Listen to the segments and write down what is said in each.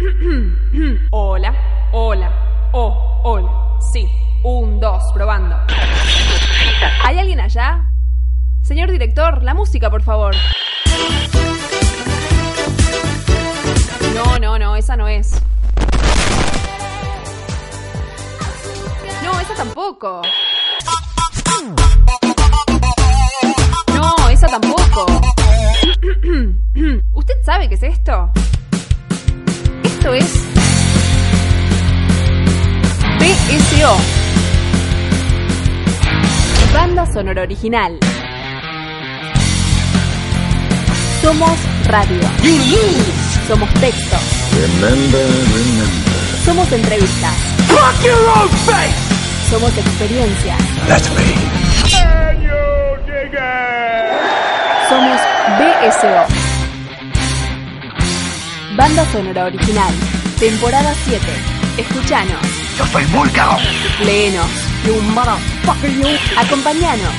Hola, hola, oh, hola. Sí, un, dos, probando. ¿Hay alguien allá? Señor director, la música, por favor. No, no, no, esa no es. No, esa tampoco. No, esa tampoco. ¿Usted sabe qué es esto? Esto es BSO. Banda sonora original. Somos radio. Somos texto. Somos entrevistas. Somos experiencias. Somos BSO. Banda sonora original. Temporada 7. Escuchanos. Yo soy Vulcano. Léenos. Acompañanos.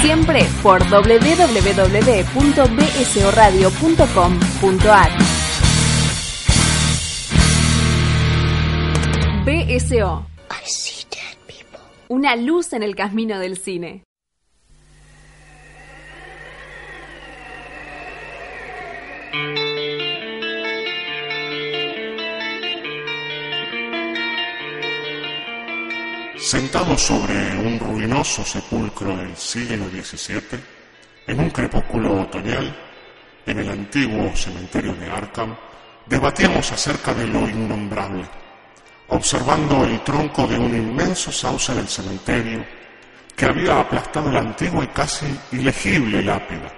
Siempre por www.bsoradio.com.ar BSO. Una luz en el camino del cine. Sentado sobre un ruinoso sepulcro del siglo XVII, en un crepúsculo otoñal, en el antiguo cementerio de Arkham, debatíamos acerca de lo innombrable, observando el tronco de un inmenso sauce del cementerio que había aplastado la antigua y casi ilegible lápida.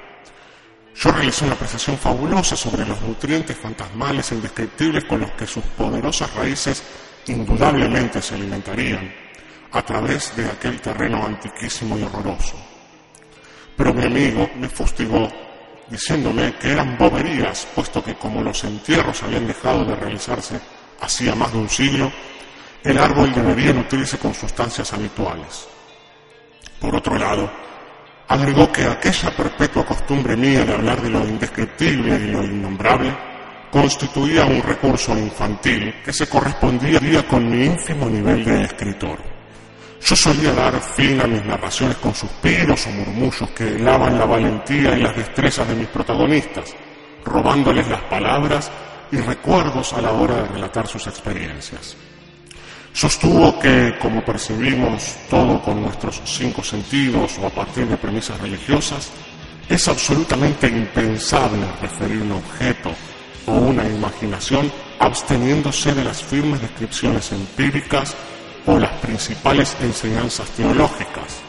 Yo realicé una apreciación fabulosa sobre los nutrientes fantasmales e indescriptibles con los que sus poderosas raíces indudablemente se alimentarían a través de aquel terreno antiquísimo y horroroso. Pero mi amigo me fustigó diciéndome que eran boberías, puesto que como los entierros habían dejado de realizarse hacía más de un siglo, el árbol debería nutrirse con sustancias habituales. Por otro lado, agregó que aquella perpetua costumbre mía de hablar de lo indescriptible y lo innombrable constituía un recurso infantil que se correspondía con mi ínfimo nivel de escritor. Yo solía dar fin a mis narraciones con suspiros o murmullos que helaban la valentía y las destrezas de mis protagonistas, robándoles las palabras y recuerdos a la hora de relatar sus experiencias. Sostuvo que, como percibimos todo con nuestros cinco sentidos o a partir de premisas religiosas, es absolutamente impensable referir un objeto o una imaginación absteniéndose de las firmes descripciones empíricas o las principales enseñanzas teológicas,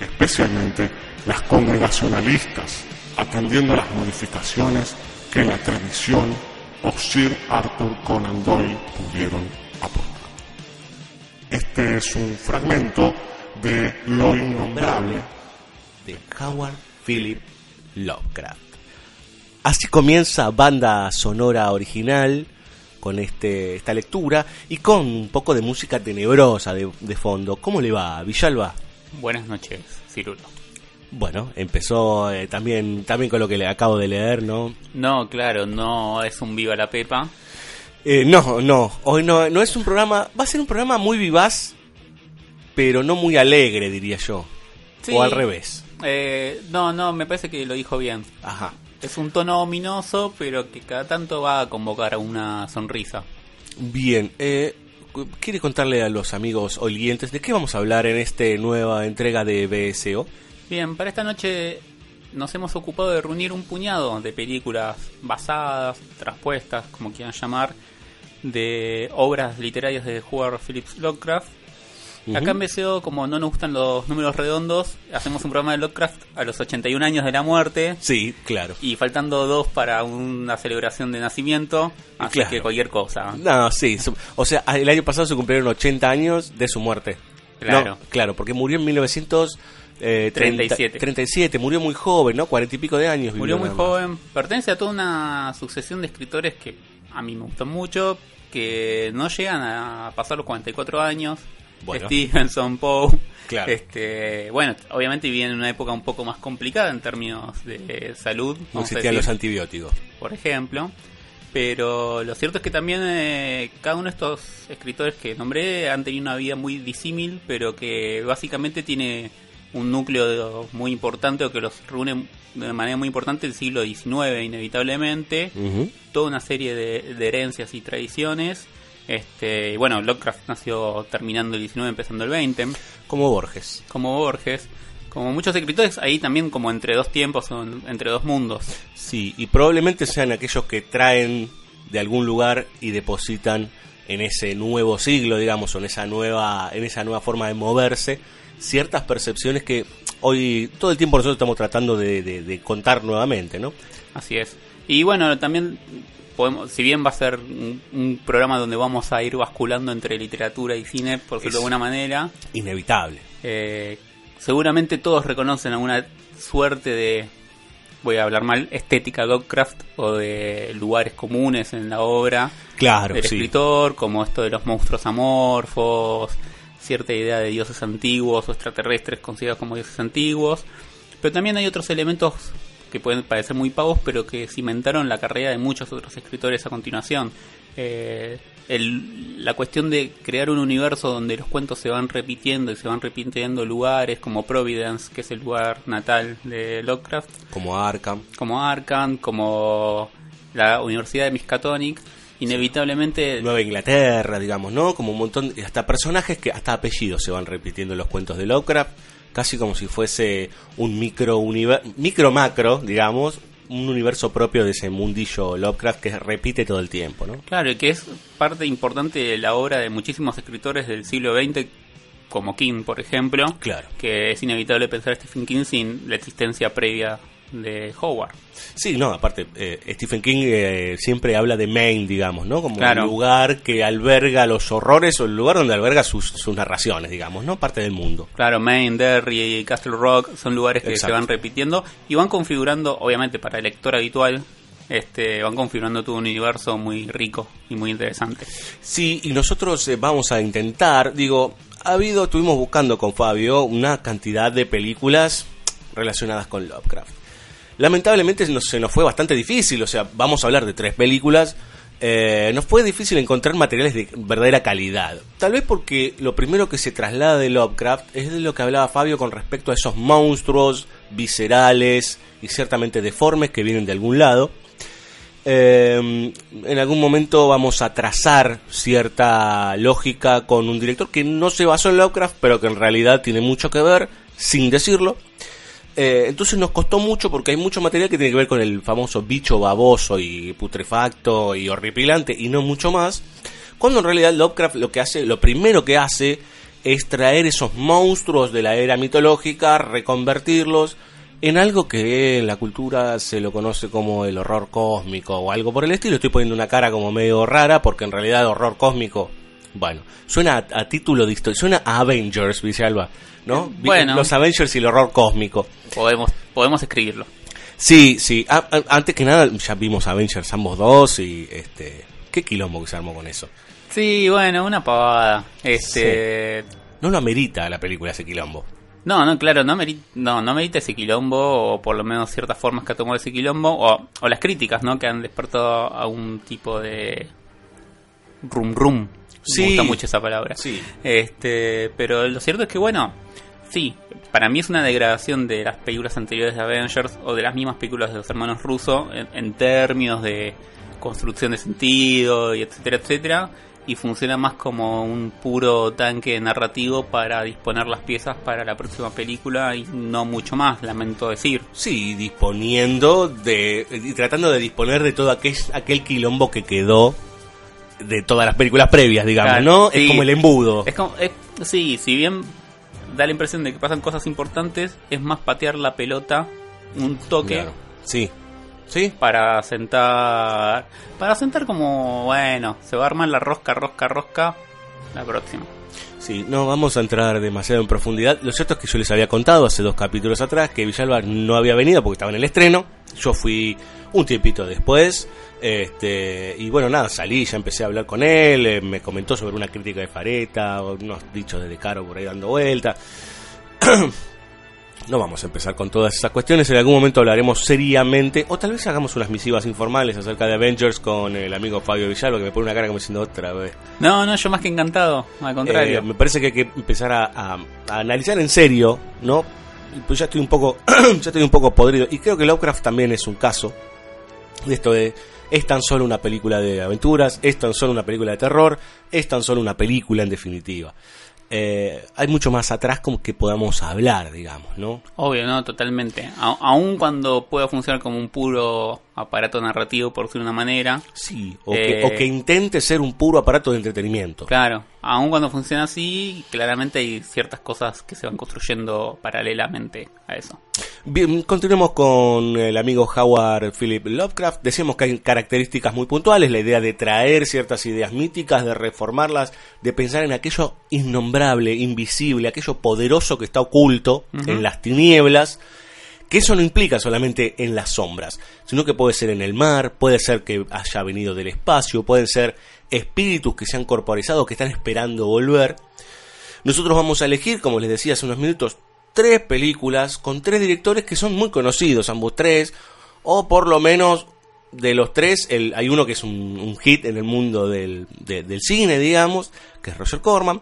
especialmente las congregacionalistas, atendiendo las modificaciones que la tradición o Sir Arthur Conan Doyle pudieron. Este es un fragmento de Lo Innombrable de Howard Philip Lovecraft. Así comienza banda sonora original con este, esta lectura y con un poco de música tenebrosa de, de fondo. ¿Cómo le va, Villalba? Buenas noches, Cirulo. Bueno, empezó eh, también, también con lo que le acabo de leer, ¿no? No, claro, no es un Viva la Pepa. Eh, no, no, hoy no, no es un programa, va a ser un programa muy vivaz, pero no muy alegre, diría yo. Sí. O al revés. Eh, no, no, me parece que lo dijo bien. Ajá. Es un tono ominoso, pero que cada tanto va a convocar a una sonrisa. Bien, eh, ¿quiere contarle a los amigos oyentes de qué vamos a hablar en esta nueva entrega de BSO? Bien, para esta noche nos hemos ocupado de reunir un puñado de películas basadas, traspuestas, como quieran llamar, de obras literarias de Howard Phillips Lovecraft. Acá en BCO, como no nos gustan los números redondos, hacemos un programa de Lovecraft a los 81 años de la muerte. Sí, claro. Y faltando dos para una celebración de nacimiento, así Claro. que cualquier cosa. No, sí, o sea, el año pasado se cumplieron 80 años de su muerte. Claro. No, claro, porque murió en 1937. 37. 37, murió muy joven, ¿no? 40 y pico de años. Murió muy joven, pertenece a toda una sucesión de escritores que a mí me gustan mucho, que no llegan a pasar los 44 años. Bueno. Stevenson, Poe. Claro. Este, bueno, obviamente viven en una época un poco más complicada en términos de salud. No existían los antibióticos. por ejemplo. Pero lo cierto es que también eh, cada uno de estos escritores que nombré han tenido una vida muy disímil, pero que básicamente tiene un núcleo muy importante o que los reúne de manera muy importante el siglo XIX, inevitablemente. Toda una serie de, de herencias y tradiciones. Este, y bueno, Lovecraft nació terminando el XIX, empezando el XX Como Borges. como Borges, como muchos escritores, ahí también como entre dos tiempos entre dos mundos. Sí, y probablemente sean aquellos que traen de algún lugar y depositan en ese nuevo siglo, digamos, o en esa nueva, en esa nueva forma de moverse, ciertas percepciones que hoy todo el tiempo nosotros estamos tratando de, de- de contar nuevamente, ¿no? Así es. Y bueno, también podemos, si bien va a ser un, un programa donde vamos a ir basculando entre literatura y cine, por decirlo de alguna manera, Inevitable. eh, seguramente todos reconocen alguna suerte de, voy a hablar mal, estética Lovecraft o de lugares comunes en la obra. Claro, del sí. escritor, como esto de los monstruos amorfos, cierta idea de dioses antiguos o extraterrestres considerados como dioses antiguos. Pero también hay otros elementos que pueden parecer muy pavos, pero que cimentaron la carrera de muchos otros escritores a continuación. Eh, el- la cuestión de crear un universo donde los cuentos se van repitiendo y se van repitiendo lugares como Providence, que es el lugar natal de Lovecraft, Como Arkham. como Arkham, como la Universidad de Miskatonic, inevitablemente Nueva Inglaterra, digamos, ¿no? Como un montón, hasta personajes que hasta apellidos se van repitiendo en los cuentos de Lovecraft, casi como si fuese un micro micro macro, digamos, un universo propio de ese mundillo Lovecraft que repite todo el tiempo, ¿no? Claro, y que es parte importante de la obra de muchísimos escritores del siglo XX, como King, por ejemplo. Claro. Que es inevitable pensar a Stephen King sin la existencia previa de Howard. Sí, no, aparte, eh, Stephen King eh, siempre habla de Maine, digamos, ¿no? Como Claro. el lugar que alberga los horrores o el lugar donde alberga sus, sus narraciones, digamos, ¿no? Parte del mundo. Claro, Maine, Derry y Castle Rock son lugares que Exacto. se van repitiendo y van configurando, obviamente para el lector habitual, este, van configurando todo un universo muy rico y muy interesante. Sí, y nosotros eh, vamos a intentar, digo, ha habido, estuvimos buscando con Fabio una cantidad de películas relacionadas con Lovecraft. Lamentablemente nos- se nos fue bastante difícil, o sea, vamos a hablar de tres películas. eh, nos fue difícil encontrar materiales de verdadera calidad. Tal vez porque lo primero que se traslada de Lovecraft es de lo que hablaba Fabio con respecto a esos monstruos viscerales y ciertamente deformes que vienen de algún lado. Eh, en algún momento vamos a trazar cierta lógica con un director que no se basó en Lovecraft, pero que en realidad tiene mucho que ver, sin decirlo. Eh, entonces nos costó mucho porque hay mucho material que tiene que ver con el famoso bicho baboso y putrefacto y horripilante y no mucho más. Cuando en realidad Lovecraft lo que hace, lo primero que hace es traer esos monstruos de la era mitológica, reconvertirlos en algo que en la cultura se lo conoce como el horror cósmico o algo por el estilo. Estoy poniendo una cara como medio rara porque en realidad horror cósmico, bueno, suena a, a título de historia, suena a Avengers, Villalba, ¿no? Vi- Bueno. Los Avengers y el horror cósmico. Podemos, podemos escribirlo. Sí, sí. A- a- antes que nada, ya vimos Avengers ambos dos y este. Qué quilombo que se armó con eso. Sí, bueno, una pavada. Este, No lo amerita la película ese quilombo. No, no, claro, no merita, no, no merita ese quilombo, o por lo menos ciertas formas que ha tomado ese quilombo, o, o las críticas, ¿no? Que han despertado a un tipo de rum rum. Sí. Me gusta mucho esa palabra. Sí. Este, pero lo cierto es que, bueno, sí, para mí es una degradación de las películas anteriores de Avengers o de las mismas películas de los hermanos rusos en, en términos de construcción de sentido y etcétera, etcétera. Y funciona más como un puro tanque narrativo para disponer las piezas para la próxima película y no mucho más, lamento decir. Sí, disponiendo de. y tratando de disponer de todo aquel, aquel quilombo que quedó de todas las películas previas, digamos, Claro, ¿no? sí. Es como el embudo. Es como, es- sí, si bien da la impresión de que pasan cosas importantes, es más patear la pelota un toque Claro. Sí. Sí. para sentar para sentar como bueno se va a armar la rosca rosca rosca la próxima Sí, no vamos a entrar demasiado en profundidad. Lo cierto es que yo les había contado hace dos capítulos atrás que Villalba no había venido porque estaba en el estreno. Yo fui un tiempito después. Este, y bueno, nada, salí, ya empecé a hablar con él. eh, me comentó sobre una crítica de Fareta, unos dichos de Caro por ahí dando vuelta. No vamos a empezar con todas esas cuestiones, en algún momento hablaremos seriamente, o tal vez hagamos unas misivas informales acerca de Avengers con el amigo Fabio Villalba, que me pone una cara como diciendo otra vez. No, no, yo más que encantado, al contrario. Eh, me parece que hay que empezar a, a- a analizar en serio, ¿no? Pues ya estoy un poco, ya estoy un poco podrido. Y creo que Lovecraft también es un caso de esto de es tan solo una película de aventuras, es tan solo una película de terror, es tan solo una película en definitiva. Eh, hay mucho más atrás como que podamos hablar, digamos, ¿no? Obvio, no, totalmente. A- aun cuando pueda funcionar como un puro aparato narrativo, por decir una manera, Sí, o, Eh, que, o que intente ser un puro aparato de entretenimiento. claro, aun cuando funciona así, claramente hay ciertas cosas que se van construyendo paralelamente a eso. Bien, continuemos con el amigo Howard Philip Lovecraft. Decíamos que hay características muy puntuales, la idea de traer ciertas ideas míticas, de reformarlas, de pensar en aquello innombrable, invisible, aquello poderoso que está oculto en las tinieblas, que eso no implica solamente en las sombras, sino que puede ser en el mar, puede ser que haya venido del espacio, pueden ser espíritus que se han corporizado, que están esperando volver. Nosotros vamos a elegir, como les decía hace unos minutos, tres películas con tres directores que son muy conocidos, ambos tres, o por lo menos de los tres, el- hay uno que es un, un hit en el mundo del, de- del cine, digamos, que es Roger Corman.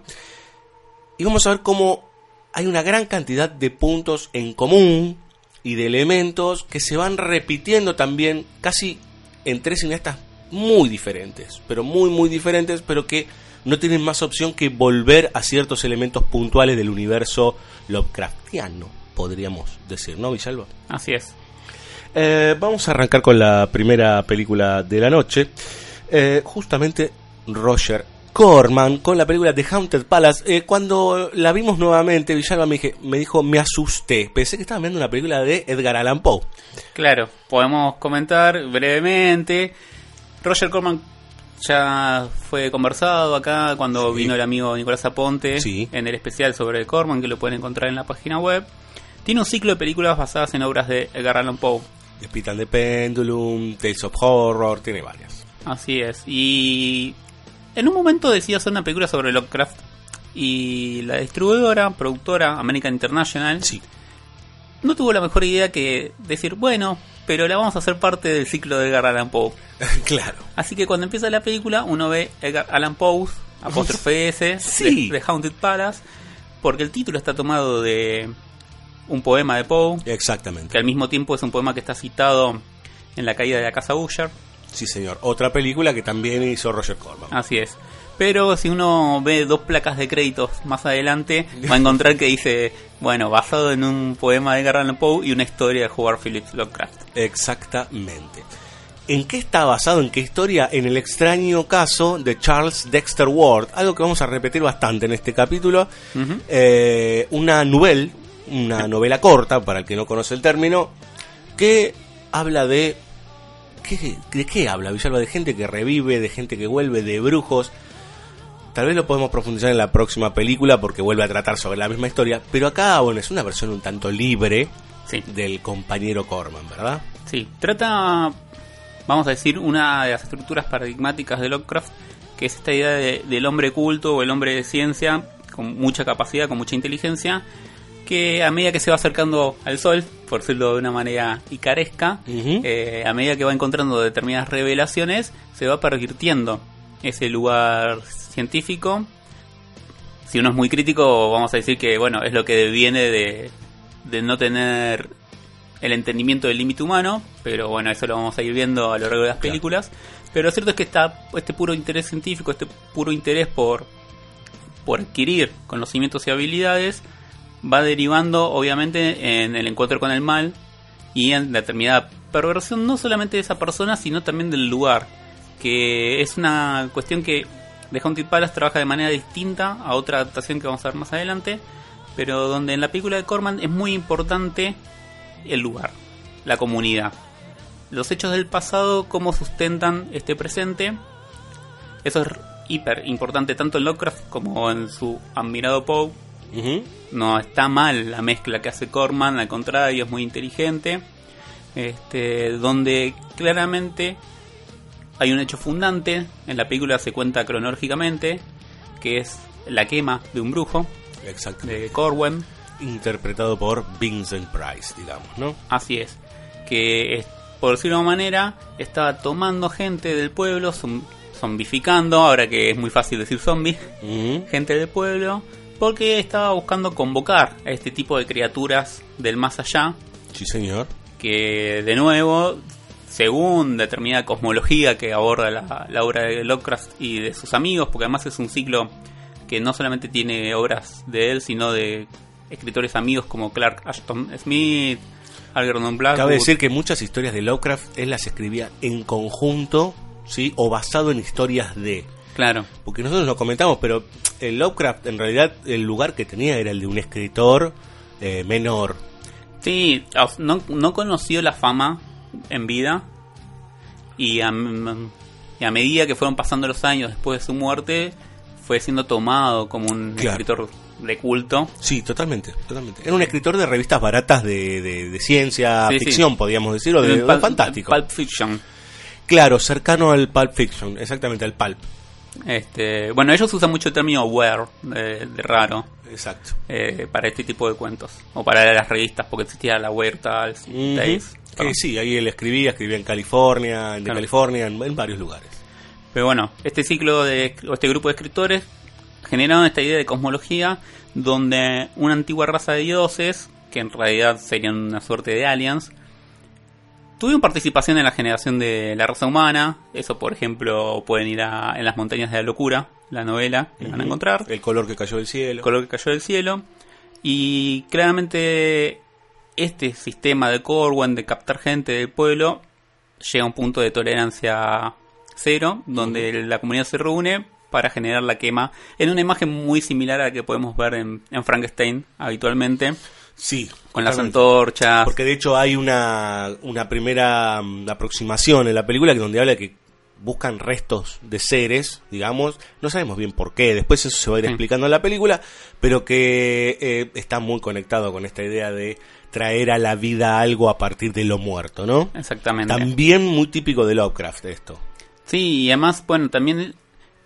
Y vamos a ver cómo hay una gran cantidad de puntos en común y de elementos que se van repitiendo también casi en tres cineastas muy diferentes, pero muy muy diferentes, pero que no tienen más opción que volver a ciertos elementos puntuales del universo Lovecraftiano, podríamos decir, ¿no, Villalba? Así es. Eh, vamos a arrancar con la primera película de la noche. Eh, justamente Roger Corman con la película The Haunted Palace. Eh, cuando la vimos nuevamente, Villalba me, dije- me dijo, me asusté. Pensé que estaba viendo una película de Edgar Allan Poe. Claro, podemos comentar brevemente. Roger Corman ya fue conversado acá cuando Sí. vino el amigo Nicolás Aponte Sí. en el especial sobre Corman que lo pueden encontrar en la página web. Tiene un ciclo de películas basadas en obras de Edgar Allan Poe. The Hospital de Pendulum, Tales of Horror, tiene varias. Así es. Y en un momento decidió hacer una película sobre Lovecraft y la distribuidora, productora American International Sí, no tuvo la mejor idea que decir, bueno, pero la vamos a hacer parte del ciclo de Edgar Allan Poe. claro. Así que cuando empieza la película, uno ve Edgar Allan Poe, apóstrofe S, Sí. de, de Haunted Palace, porque el título está tomado de un poema de Poe, que Exactamente. al mismo tiempo es un poema que está citado en la caída de la casa Usher. Sí, señor. Otra película que también hizo Roger Corman. Así es. Pero si uno ve dos placas de créditos más adelante, va a encontrar que dice, bueno, basado en un poema de Edgar Allan Poe y una historia de Howard Phillips Lovecraft. Exactamente. ¿En qué está basado? ¿En qué historia? En el extraño caso de Charles Dexter Ward, algo que vamos a repetir bastante en este capítulo. Eh, una novela, una novela corta, para el que no conoce el término, que habla de... ¿qué, ¿De qué habla? Villalba de gente que revive, de gente que vuelve, de brujos. Tal vez lo podemos profundizar en la próxima película porque vuelve a tratar sobre la misma historia, pero acá, bueno, es una versión un tanto libre Sí. del compañero Corman, ¿verdad? Sí, trata, vamos a decir, una de las estructuras paradigmáticas de Lovecraft, que es esta idea de- del hombre culto o el hombre de ciencia, con mucha capacidad, con mucha inteligencia, que a medida que se va acercando al sol, por decirlo de una manera icaresca, eh, a medida que va encontrando determinadas revelaciones, se va pervirtiendo ese lugar científico. Si uno es muy crítico, vamos a decir que, bueno, es lo que viene de, de no tener el entendimiento del límite humano, pero bueno, eso lo vamos a ir viendo a lo largo de las Claro. películas. Pero lo cierto es que está este puro interés científico, este puro interés por, por adquirir conocimientos y habilidades, va derivando obviamente en el encuentro con el mal y en determinada perversión no solamente de esa persona, sino también del lugar, que es una cuestión que The Haunted Palace trabaja de manera distinta a otra adaptación que vamos a ver más adelante, pero donde en la película de Corman es muy importante el lugar, la comunidad. Los hechos del pasado, cómo sustentan este presente. Eso es hiper importante tanto en Lovecraft como en su admirado Poe. No está mal la mezcla que hace Corman, al contrario, es muy inteligente. Este, donde claramente hay un hecho fundante, en la película se cuenta cronológicamente, que es la quema de un brujo, de Corwen. interpretado por Vincent Price, digamos, ¿no? Así es. Que, por decirlo de una manera, estaba tomando gente del pueblo, zom- zombificando, ahora que es muy fácil decir zombie, gente del pueblo, porque estaba buscando convocar a este tipo de criaturas del más allá, Sí, señor. que de nuevo, según determinada cosmología que aborda la, la obra de Lovecraft y de sus amigos, porque además es un ciclo que no solamente tiene obras de él, sino de escritores amigos como Clark Ashton Smith, Algernon Blackwood. Cabe decir que muchas historias de Lovecraft él las escribía en conjunto, ¿sí? O basado en historias de. Claro, Porque nosotros lo comentamos, pero el Lovecraft en realidad el lugar que tenía era el de un escritor eh, menor. sí, no, no conoció la fama en vida y a, y a medida que fueron pasando los años después de su muerte, fue siendo tomado como un Claro. escritor de culto. Sí, totalmente, totalmente. Era un escritor de revistas baratas de, de- de ciencia, Sí, sí. ficción, podríamos decir, o de, fantástico. Pulp Fiction. Claro, cercano al Pulp Fiction, exactamente, al Pulp. Este, bueno, ellos usan mucho el término where, de, de raro, Exacto. eh, para este tipo de cuentos. O para las revistas, porque existía la Huerta, Ujú. Days. Que sí, ahí él escribía, escribía en California, en de. California, en, en varios lugares. Pero bueno, este ciclo de o este grupo de escritores generaron esta idea de cosmología donde una antigua raza de dioses, que en realidad serían una suerte de aliens, tuvieron participación en la generación de la raza humana. Eso, por ejemplo, pueden ir a En las montañas de la locura, la novela que van a encontrar. El color que cayó del cielo. el color que cayó del cielo. Y claramente este sistema de Corwen de captar gente del pueblo llega a un punto de tolerancia cero, donde la comunidad se reúne para generar la quema en una imagen muy similar a la que podemos ver en, en Frankenstein habitualmente, Sí, con las antorchas. Porque de hecho hay una, una primera mm, aproximación en la película que donde habla de que buscan restos de seres, digamos, no sabemos bien por qué, después eso se va a ir explicando en la película, pero que eh, está muy conectado con esta idea de traer a la vida algo a partir de lo muerto, ¿no? Exactamente. También muy típico de Lovecraft esto. Sí, y además, bueno, también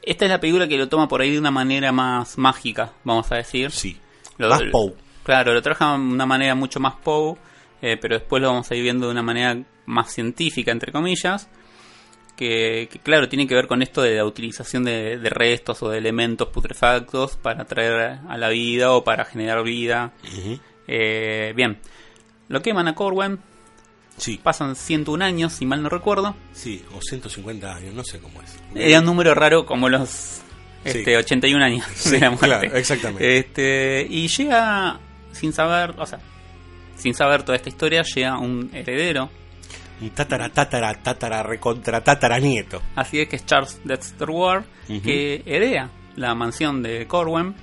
esta es la película que lo toma por ahí de una manera más mágica, vamos a decir. Sí. Lo- Más Poe. Claro, lo trabaja de una manera mucho más Poe, eh, pero después lo vamos a ir viendo de una manera más científica, entre comillas. Que, que, claro, tiene que ver con esto de la utilización de, de restos o de elementos putrefactos para traer a la vida o para generar vida. Eh, bien, lo queman a Corwen, Sí, pasan 101 años, si mal no recuerdo. sí, o 150 años, no sé cómo es. Era un número raro como los este, Sí. 81 años Sí, de la muerte. claro, exactamente. Este, y llega sin saber, o sea, sin saber toda esta historia, llega un heredero. Un tatara, tatara, tatara, recontra, tatara nieto. Así es que es Charles Dexter Ward, que hereda la mansión de Corwen.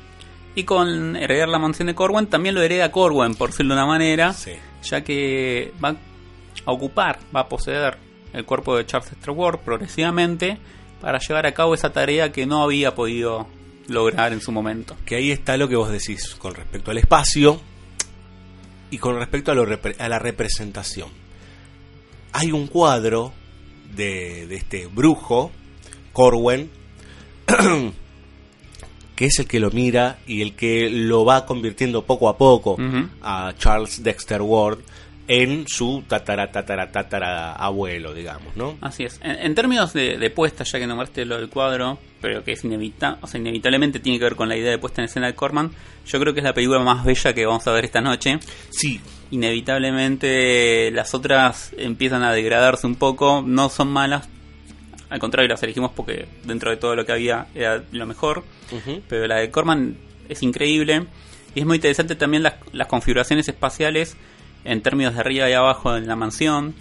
Y con heredar la mansión de Corwen también lo hereda Corwen, por decirlo de una manera, Sí. ya que va a ocupar, va a poseer el cuerpo de Charles Dexter Ward progresivamente para llevar a cabo esa tarea que no había podido lograr en su momento. Que ahí está lo que vos decís con respecto al espacio y con respecto a, lo repre- a la representación. Hay un cuadro de, de este brujo, Corwen, que es el que lo mira y el que lo va convirtiendo poco a poco a Charles Dexter Ward en su tatara, tatara, tatara abuelo, digamos, ¿no? Así es. En, en términos de, de puesta, ya que nombraste lo del cuadro, pero que es inevita o sea, inevitablemente tiene que ver con la idea de puesta en escena de Corman, yo creo que es la película más bella que vamos a ver esta noche. Sí, Inevitablemente las otras empiezan a degradarse un poco, no son malas, al contrario las elegimos porque dentro de todo lo que había era lo mejor, ujú, pero la de Corman es increíble y es muy interesante también las, las configuraciones espaciales en términos de arriba y abajo en la mansión.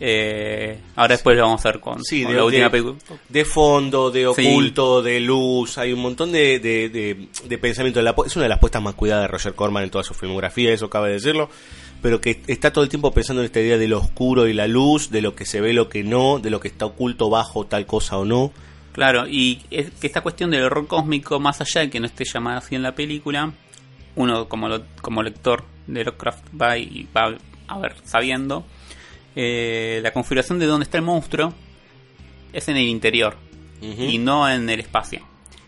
Eh, ahora después lo vamos a ver con, Sí, con de- la última de- película. de fondo, de Sí. oculto, de luz, hay un montón de, de, de- pensamiento. Es una de las puestas más cuidadas de Roger Corman en toda su filmografía, eso cabe decirlo, pero que está todo el tiempo pensando en esta idea de lo oscuro y la luz, de lo que se ve, lo que no, de lo que está oculto bajo tal cosa o no. Claro, y es que esta cuestión del horror cósmico, más allá de que no esté llamada así en la película, uno como, lo- como lector de Lovecraft va y va a ver sabiendo, eh, la configuración de dónde está el monstruo es en el interior y no en el espacio.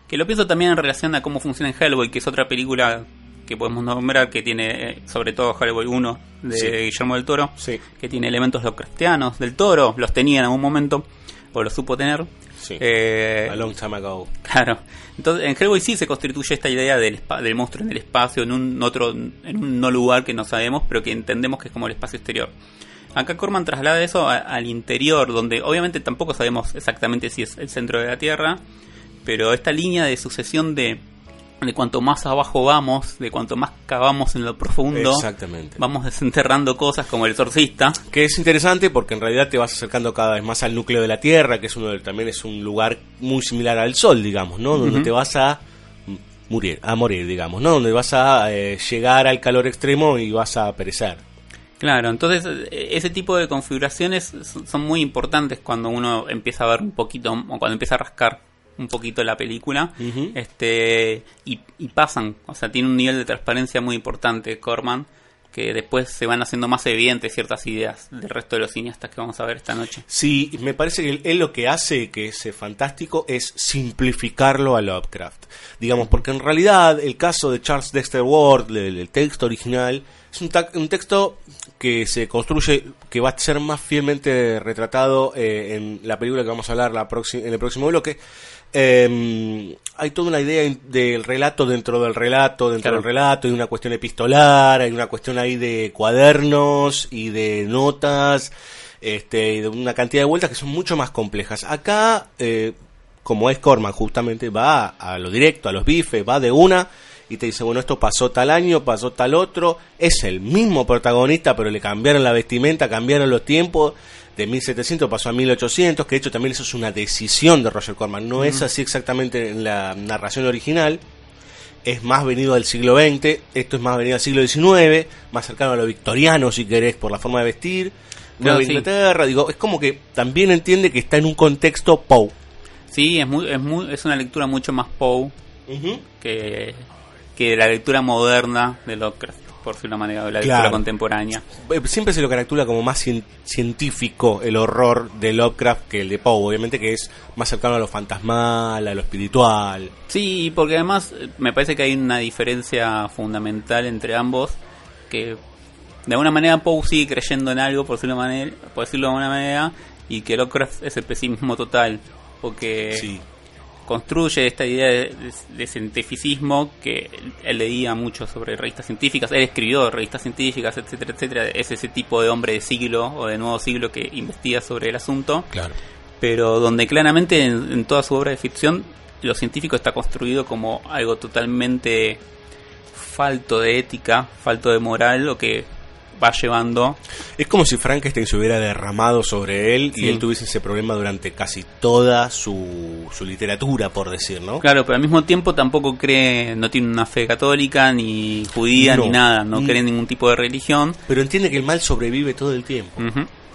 Que lo pienso también en relación a cómo funciona en Hellboy, que es otra película que podemos nombrar, que tiene eh, sobre todo Hellboy 1 de Sí. Guillermo del Toro, Sí. que tiene elementos Lovecraftianos del Toro, los tenía en algún momento, o los supo tener. Sí. Eh, A long time ago. Claro. Entonces, en Hellboy sí se constituye esta idea del, del monstruo en el espacio, en un otro, en un no lugar que no sabemos, pero que entendemos que es como el espacio exterior. Acá Corman traslada eso a- al interior, donde obviamente tampoco sabemos exactamente si es el centro de la Tierra, pero esta línea de sucesión de, de cuanto más abajo vamos, de cuanto más cavamos en lo profundo, Exactamente. vamos desenterrando cosas como el exorcista. Que es interesante porque en realidad te vas acercando cada vez más al núcleo de la Tierra, que es uno de- también es un lugar muy similar al Sol, digamos, ¿no? Donde te vas a morir, a morir, digamos, ¿no? Donde vas a eh, llegar al calor extremo y vas a perecer. Claro, entonces eh, ese tipo de configuraciones son son muy importantes cuando uno empieza a ver un poquito, o cuando empieza a rascar un poquito la película, este y, y pasan, o sea, tiene un nivel de transparencia muy importante Corman, que después se van haciendo más evidentes ciertas ideas del resto de los cineastas que vamos a ver esta noche. Sí, me parece que él, lo que hace, que es eh, fantástico, es simplificarlo a Lovecraft. Digamos, porque en realidad el caso de Charles Dexter Ward, el, el texto original, es un, un texto que se construye, que va a ser más fielmente retratado eh, en la película que vamos a hablar la próxima- en el próximo bloque. Eh, hay toda una idea del relato dentro del relato, dentro Claro. del relato, hay una cuestión epistolar, hay una cuestión ahí de cuadernos y de notas, este, y de una cantidad de vueltas que son mucho más complejas. Acá, eh, como es Corman, justamente va a lo directo, a los bifes, va de una y te dice, bueno, esto pasó tal año, pasó tal otro, es el mismo protagonista, pero le cambiaron la vestimenta, cambiaron los tiempos, de 1700 pasó a 1800, que de hecho también eso es una decisión de Roger Corman, no es así exactamente en la narración original, es más venido del siglo XX, esto es más venido del siglo XIX, más cercano a lo victoriano si querés, por la forma de vestir, Nueva. Inglaterra, digo, es como que también entiende que está en un contexto Poe. Sí, es muy, es muy, es una lectura mucho más Poe que, que la lectura moderna de Lovecraft, por decirlo de una manera, o la lectura Claro. contemporánea. Eh, Siempre se lo caracteriza como más cien- científico el horror de Lovecraft que el de Poe, obviamente que es más cercano a lo fantasmal, a lo espiritual. Sí, porque además eh, me parece que hay una diferencia fundamental entre ambos, que de alguna manera Poe sigue creyendo en algo, por decirlo, de manera, por decirlo de alguna manera, y que Lovecraft es el pesimismo total, porque Sí. Construye esta idea de, de- de cientificismo que él leía mucho sobre revistas científicas, él escribió revistas científicas, etcétera, etcétera, es ese tipo de hombre de siglo o de nuevo siglo que investiga sobre el asunto Claro. pero donde claramente en, en toda su obra de ficción lo científico está construido como algo totalmente falto de ética, falto de moral, lo que va llevando. Es como si Frankenstein se hubiera derramado sobre él Sí. y él tuviese ese problema durante casi toda su, su literatura, por decir, ¿no? Claro, pero al mismo tiempo tampoco cree, no tiene una fe católica, ni judía, No. ni nada, no Mm. cree en ningún tipo de religión. Pero entiende que el mal sobrevive todo el tiempo.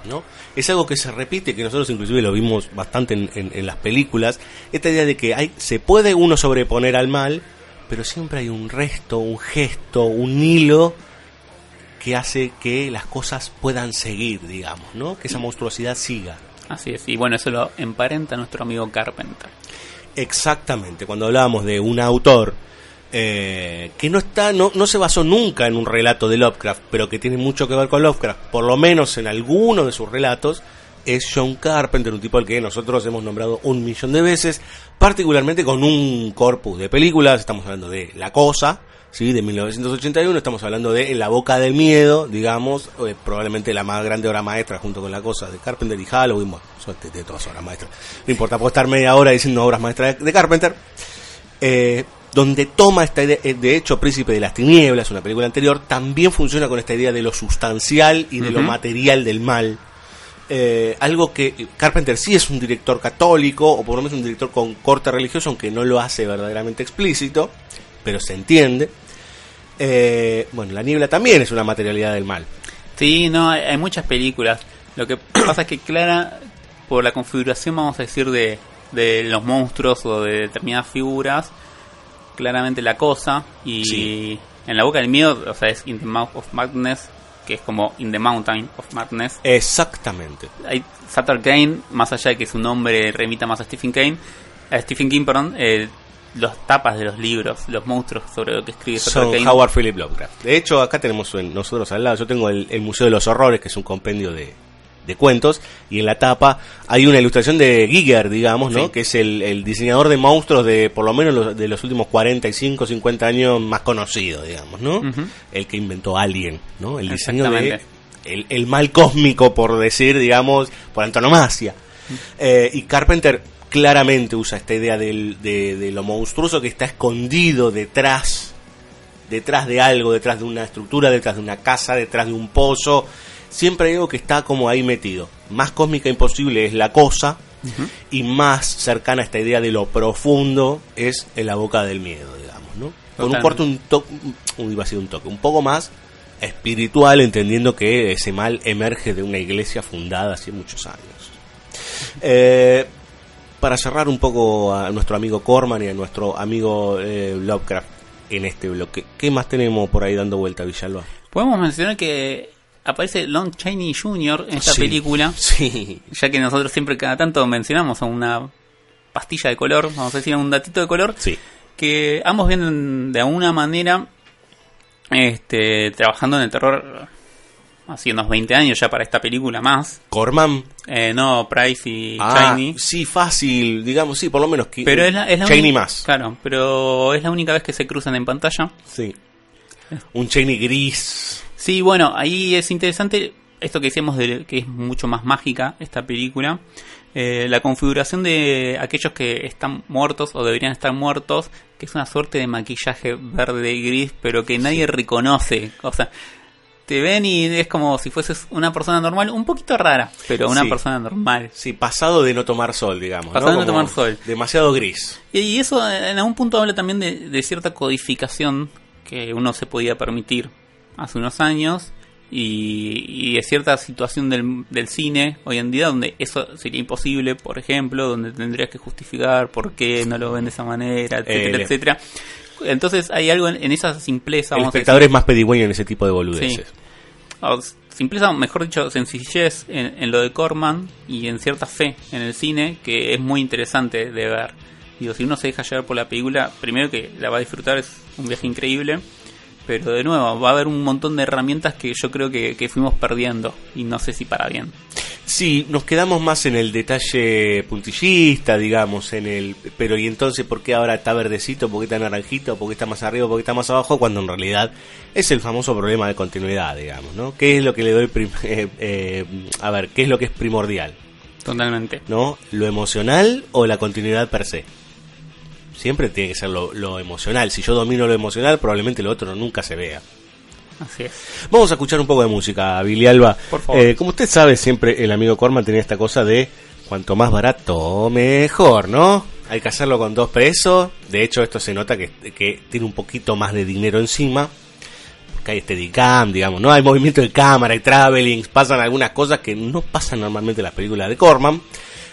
¿no? Es algo que se repite, que nosotros inclusive lo vimos bastante en, en- en las películas, esta idea de que hay, se puede uno sobreponer al mal, pero siempre hay un resto, un gesto, un hilo que hace que las cosas puedan seguir, digamos, ¿no? Que esa monstruosidad siga. Así es, y bueno, eso lo emparenta nuestro amigo Carpenter. Exactamente, cuando hablábamos de un autor eh, que no está, no, no se basó nunca en un relato de Lovecraft, pero que tiene mucho que ver con Lovecraft, por lo menos en alguno de sus relatos, es John Carpenter, un tipo al que nosotros hemos nombrado un millón de veces, particularmente con un corpus de películas, estamos hablando de La Cosa, ¿sí? de 1981, estamos hablando de En la boca del miedo, digamos, eh, probablemente la más grande obra maestra junto con La Cosa de Carpenter y Halloween, bueno, de, de todas obras maestras, no importa, puedo estar media hora diciendo obras maestras de, de Carpenter, eh, donde toma esta idea, eh, de hecho Príncipe de las Tinieblas, una película anterior, también funciona con esta idea de lo sustancial y de lo material del mal. Eh, algo que Carpenter sí es un director católico, o por lo menos un director con corte religioso, aunque no lo hace verdaderamente explícito, pero se entiende. Eh, bueno, La Niebla también es una materialidad del mal. Sí, no, hay, hay muchas películas. Lo que pasa es que Clara, por la configuración, vamos a decir, de, de los monstruos o de determinadas figuras, claramente la cosa, y Sí. en la boca del miedo, o sea, es In the Mouth of Madness, que es como In the Mountain of Madness. Exactamente. Hay Sutter Kane, más allá de que su nombre remita más a Stephen King, a Stephen King, perdón, eh, los tapas de los libros, los monstruos sobre lo que escribe Son Kane. Howard Philip Lovecraft. De hecho, acá tenemos en- nosotros al lado, yo tengo el, el Museo de los Horrores, que es un compendio de, de cuentos, y en la tapa hay una ilustración de Giger, digamos, ¿no? Sí. Que es el, el diseñador de monstruos de por lo menos los, de los últimos 45, 50 años más conocido, digamos, ¿no? El que inventó Alien, ¿no? El diseño de el mal cósmico, por decir, digamos, por antonomasia. Eh, y Carpenter claramente usa esta idea del- de, de lo monstruoso que está escondido detrás, detrás de algo, detrás de una estructura, detrás de una casa, detrás de un pozo. Siempre algo que está como ahí metido. Más cósmica imposible es la cosa y más cercana a esta idea de lo profundo es en la boca del miedo, digamos, ¿no? Con un corte, un toque, iba a ser un toque, un poco más espiritual, entendiendo que ese mal emerge de una iglesia fundada hace muchos años. Eh, para cerrar un poco a nuestro amigo Corman y a nuestro amigo eh, Lovecraft en este bloque, ¿qué más tenemos por ahí dando vuelta, Villalba? Podemos mencionar que aparece Lon Chaney Jr. en esta Sí, película, Sí, ya que nosotros siempre cada tanto mencionamos a una pastilla de color, vamos a decir a un datito de color, sí. que ambos vienen de alguna manera este, trabajando en el terror hace unos 20 años ya para esta película más. Corman. Eh, no, Price y Ah, sí, fácil, digamos, sí, por lo menos que Pero es la, es la más. Claro, pero es la única vez que se cruzan en pantalla. Sí. Un Cheney gris. Sí, bueno, ahí es interesante esto que decíamos de que es mucho más mágica esta película. Eh, la configuración de aquellos que están muertos o deberían estar muertos, que es una suerte de maquillaje verde y gris, pero que nadie reconoce. O sea, te ven y es como si fueses una persona normal, un poquito rara, pero una Sí. persona normal. Sí, pasado de no tomar sol, digamos. Pasado de no tomar sol. Demasiado gris. Y, y eso eh, en algún punto habla también de, de cierta codificación que uno se podía permitir hace unos años y, y de cierta situación del, del cine hoy en día donde eso sería imposible, por ejemplo, donde tendrías que justificar por qué no lo ven de esa manera, etcétera, Eh, etcétera. Entonces hay algo en, en esa simpleza, El vamos espectador es más pedigüeño en ese tipo de boludeces. o simpleza, mejor dicho, sencillez en, en lo de Corman y en cierta fe en el cine que es muy interesante de ver. Digo, si uno se deja llevar por la película, primero que la va a disfrutar, es un viaje increíble, pero de nuevo, va a haber un montón de herramientas que yo creo que, que fuimos perdiendo y no sé si para bien. Sí, nos quedamos más en el detalle puntillista, digamos, en el... Pero ¿y entonces por qué ahora está verdecito, por qué está naranjito, por qué está más arriba, por qué está más abajo? Cuando en realidad es el famoso problema de continuidad, digamos, ¿no? ¿Qué es lo que le doy... eh, eh, a ver, ¿qué es lo que es primordial? Totalmente. ¿No? ¿Lo emocional o la continuidad per se? Siempre tiene que ser lo, lo emocional. Si yo domino lo emocional, probablemente lo otro nunca se vea. Así es. Vamos a escuchar un poco de música, Billy Alba. Por favor. Eh, como usted sabe, siempre el amigo Corman tenía esta cosa de cuanto más barato, mejor, ¿no? Hay que hacerlo con dos pesos. De hecho, esto se nota que, que tiene un poquito más de dinero encima. Porque hay este DICAM, digamos, ¿no? Hay movimiento de cámara, hay travelings, pasan algunas cosas que no pasan normalmente en las películas de Corman.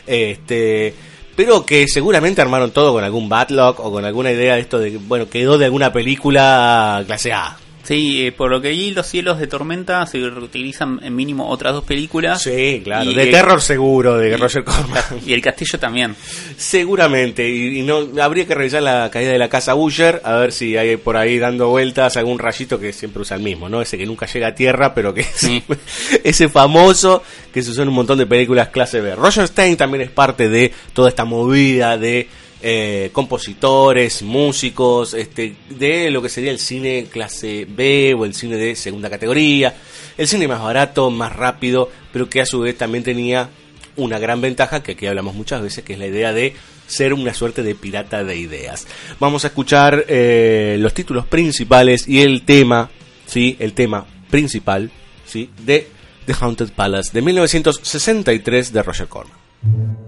Este. Pero que seguramente armaron todo con algún backlog o con alguna idea de esto de bueno, quedó de alguna película clase A. Sí, eh, por lo que vi, Los cielos de tormenta se reutilizan en mínimo otras dos películas. Sí, claro. Y de terror seguro, de Roger Corman. Y el castillo también. Seguramente. Y, y no habría que revisar la caída de la casa Usher, a ver si hay por ahí dando vueltas algún rayito que siempre usa el mismo, ¿no? Ese que nunca llega a tierra, pero que Sí. ese famoso que se usó en un montón de películas clase B. Roger Stein también es parte de toda esta movida de eh, compositores, músicos, este, de lo que sería el cine clase B o el cine de segunda categoría, el cine más barato, más rápido, pero que a su vez también tenía una gran ventaja que aquí hablamos muchas veces, que es la idea de ser una suerte de pirata de ideas. Vamos a escuchar eh, los títulos principales y el tema, sí, el tema principal, sí, de The Haunted Palace de 1963 de Roger Corman.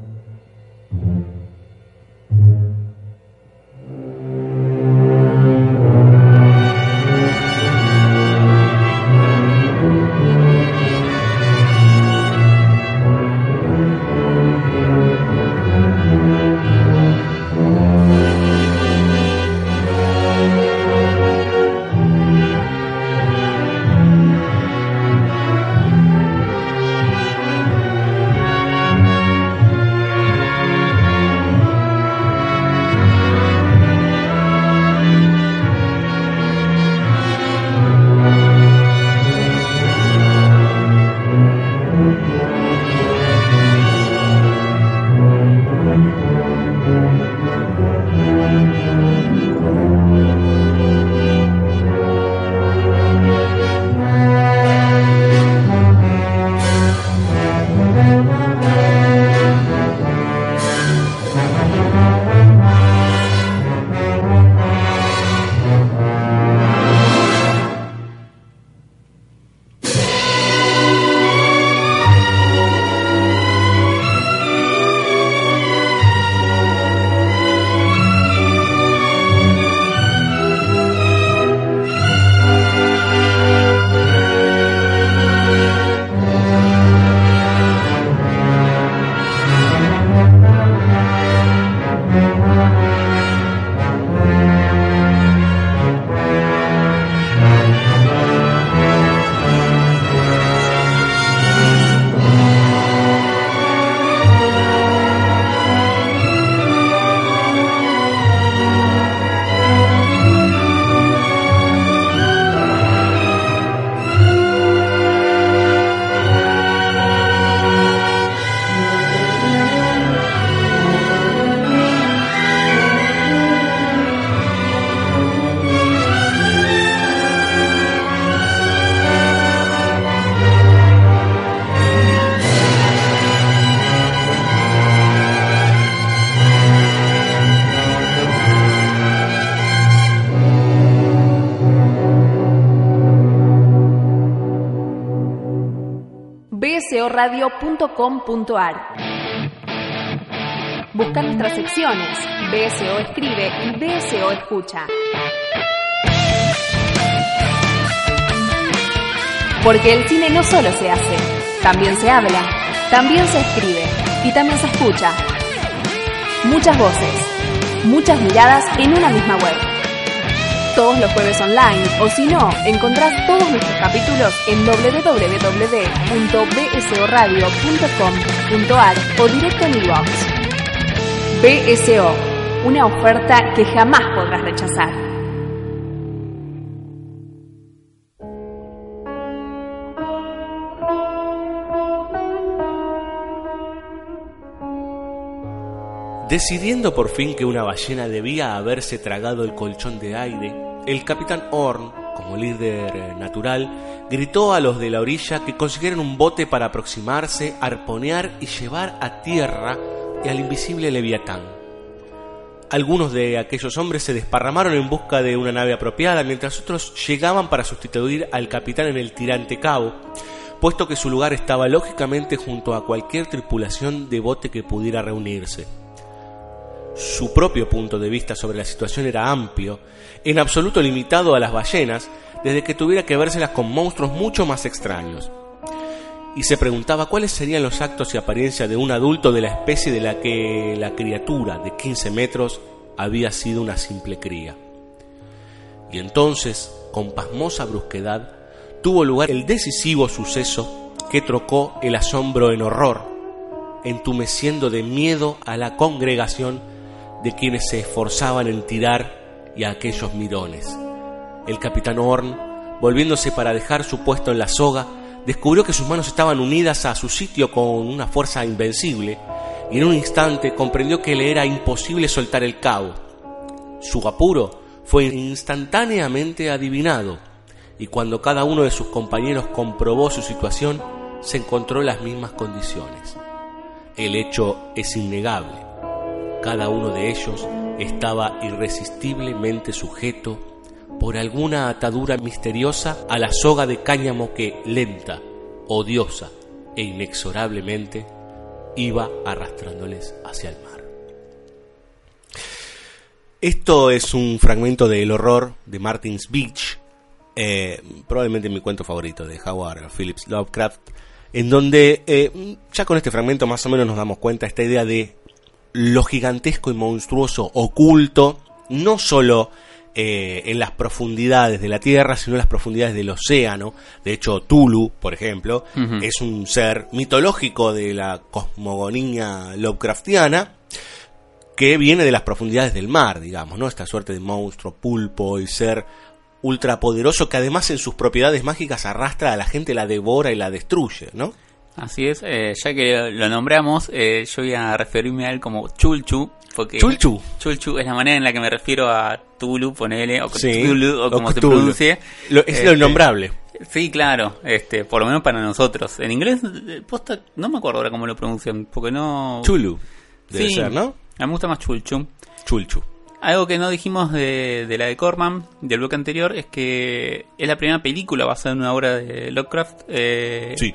Busca nuestras secciones, BSO Escribe y BSO Escucha. Porque el cine no solo se hace, también se habla, también se escribe y también se escucha. Muchas voces, muchas miradas en una misma web. Todos los jueves online o si no, encontrás todos nuestros capítulos en www.bsoradio.com.ar o directo en iVox. BSO, una oferta que jamás podrás rechazar. Decidiendo por fin que una ballena debía haberse tragado el colchón de aire, el capitán Horn, como líder eh, natural, gritó a los de la orilla que consiguieran un bote para aproximarse, arponear y llevar a tierra al invisible Leviatán. Algunos de aquellos hombres se desparramaron en busca de una nave apropiada, mientras otros llegaban para sustituir al capitán en el tirante cabo, puesto que su lugar estaba lógicamente junto a cualquier tripulación de bote que pudiera reunirse. Su propio punto de vista sobre la situación era amplio, en absoluto limitado a las ballenas, desde que tuviera que vérselas con monstruos mucho más extraños. Y se preguntaba cuáles serían los actos y apariencia de un adulto de la especie de la que la criatura de 15 metros había sido una simple cría. Y entonces, con pasmosa brusquedad, tuvo lugar el decisivo suceso que trocó el asombro en horror, entumeciendo de miedo a la congregación de quienes se esforzaban en tirar y a aquellos mirones. El capitán Horn, volviéndose para dejar su puesto en la soga, descubrió que sus manos estaban unidas a su sitio con una fuerza invencible y en un instante comprendió que le era imposible soltar el cabo. Su apuro fue instantáneamente adivinado y cuando cada uno de sus compañeros comprobó su situación, se encontró en las mismas condiciones. El hecho es innegable. Cada uno de ellos estaba irresistiblemente sujeto por alguna atadura misteriosa a la soga de cáñamo que lenta, odiosa e inexorablemente iba arrastrándoles hacia el mar. Esto es un fragmento de El horror de Martin's Beach, eh, probablemente mi cuento favorito de Howard Phillips Lovecraft, en donde eh, ya con este fragmento más o menos nos damos cuenta esta idea de lo gigantesco y monstruoso oculto, no solo eh, en las profundidades de la Tierra, sino en las profundidades del océano. De hecho, Tulu, por ejemplo, es un ser mitológico de la cosmogonía Lovecraftiana que viene de las profundidades del mar, digamos, ¿no? Esta suerte de monstruo, pulpo y ser ultrapoderoso que además en sus propiedades mágicas arrastra a la gente, la devora y la destruye, ¿no? Así es, eh, ya que lo nombramos, eh, yo voy a referirme a él como Chulchu. Porque Chulchu. Chulchu es la manera en la que me refiero a Tulu, ponele, o Tulu, o como se pronuncie. es lo este, innombrable. Sí, claro, este, por lo menos para nosotros. En inglés, eh, posta, no me acuerdo ahora cómo lo pronuncian, porque no... Chulu, debe ser, ¿no? A mí me gusta más Chulchu. Chulchu. Algo que no dijimos de, de, la de Corman, del bloque anterior, es que es la primera película basada en una obra de Lovecraft. Eh, sí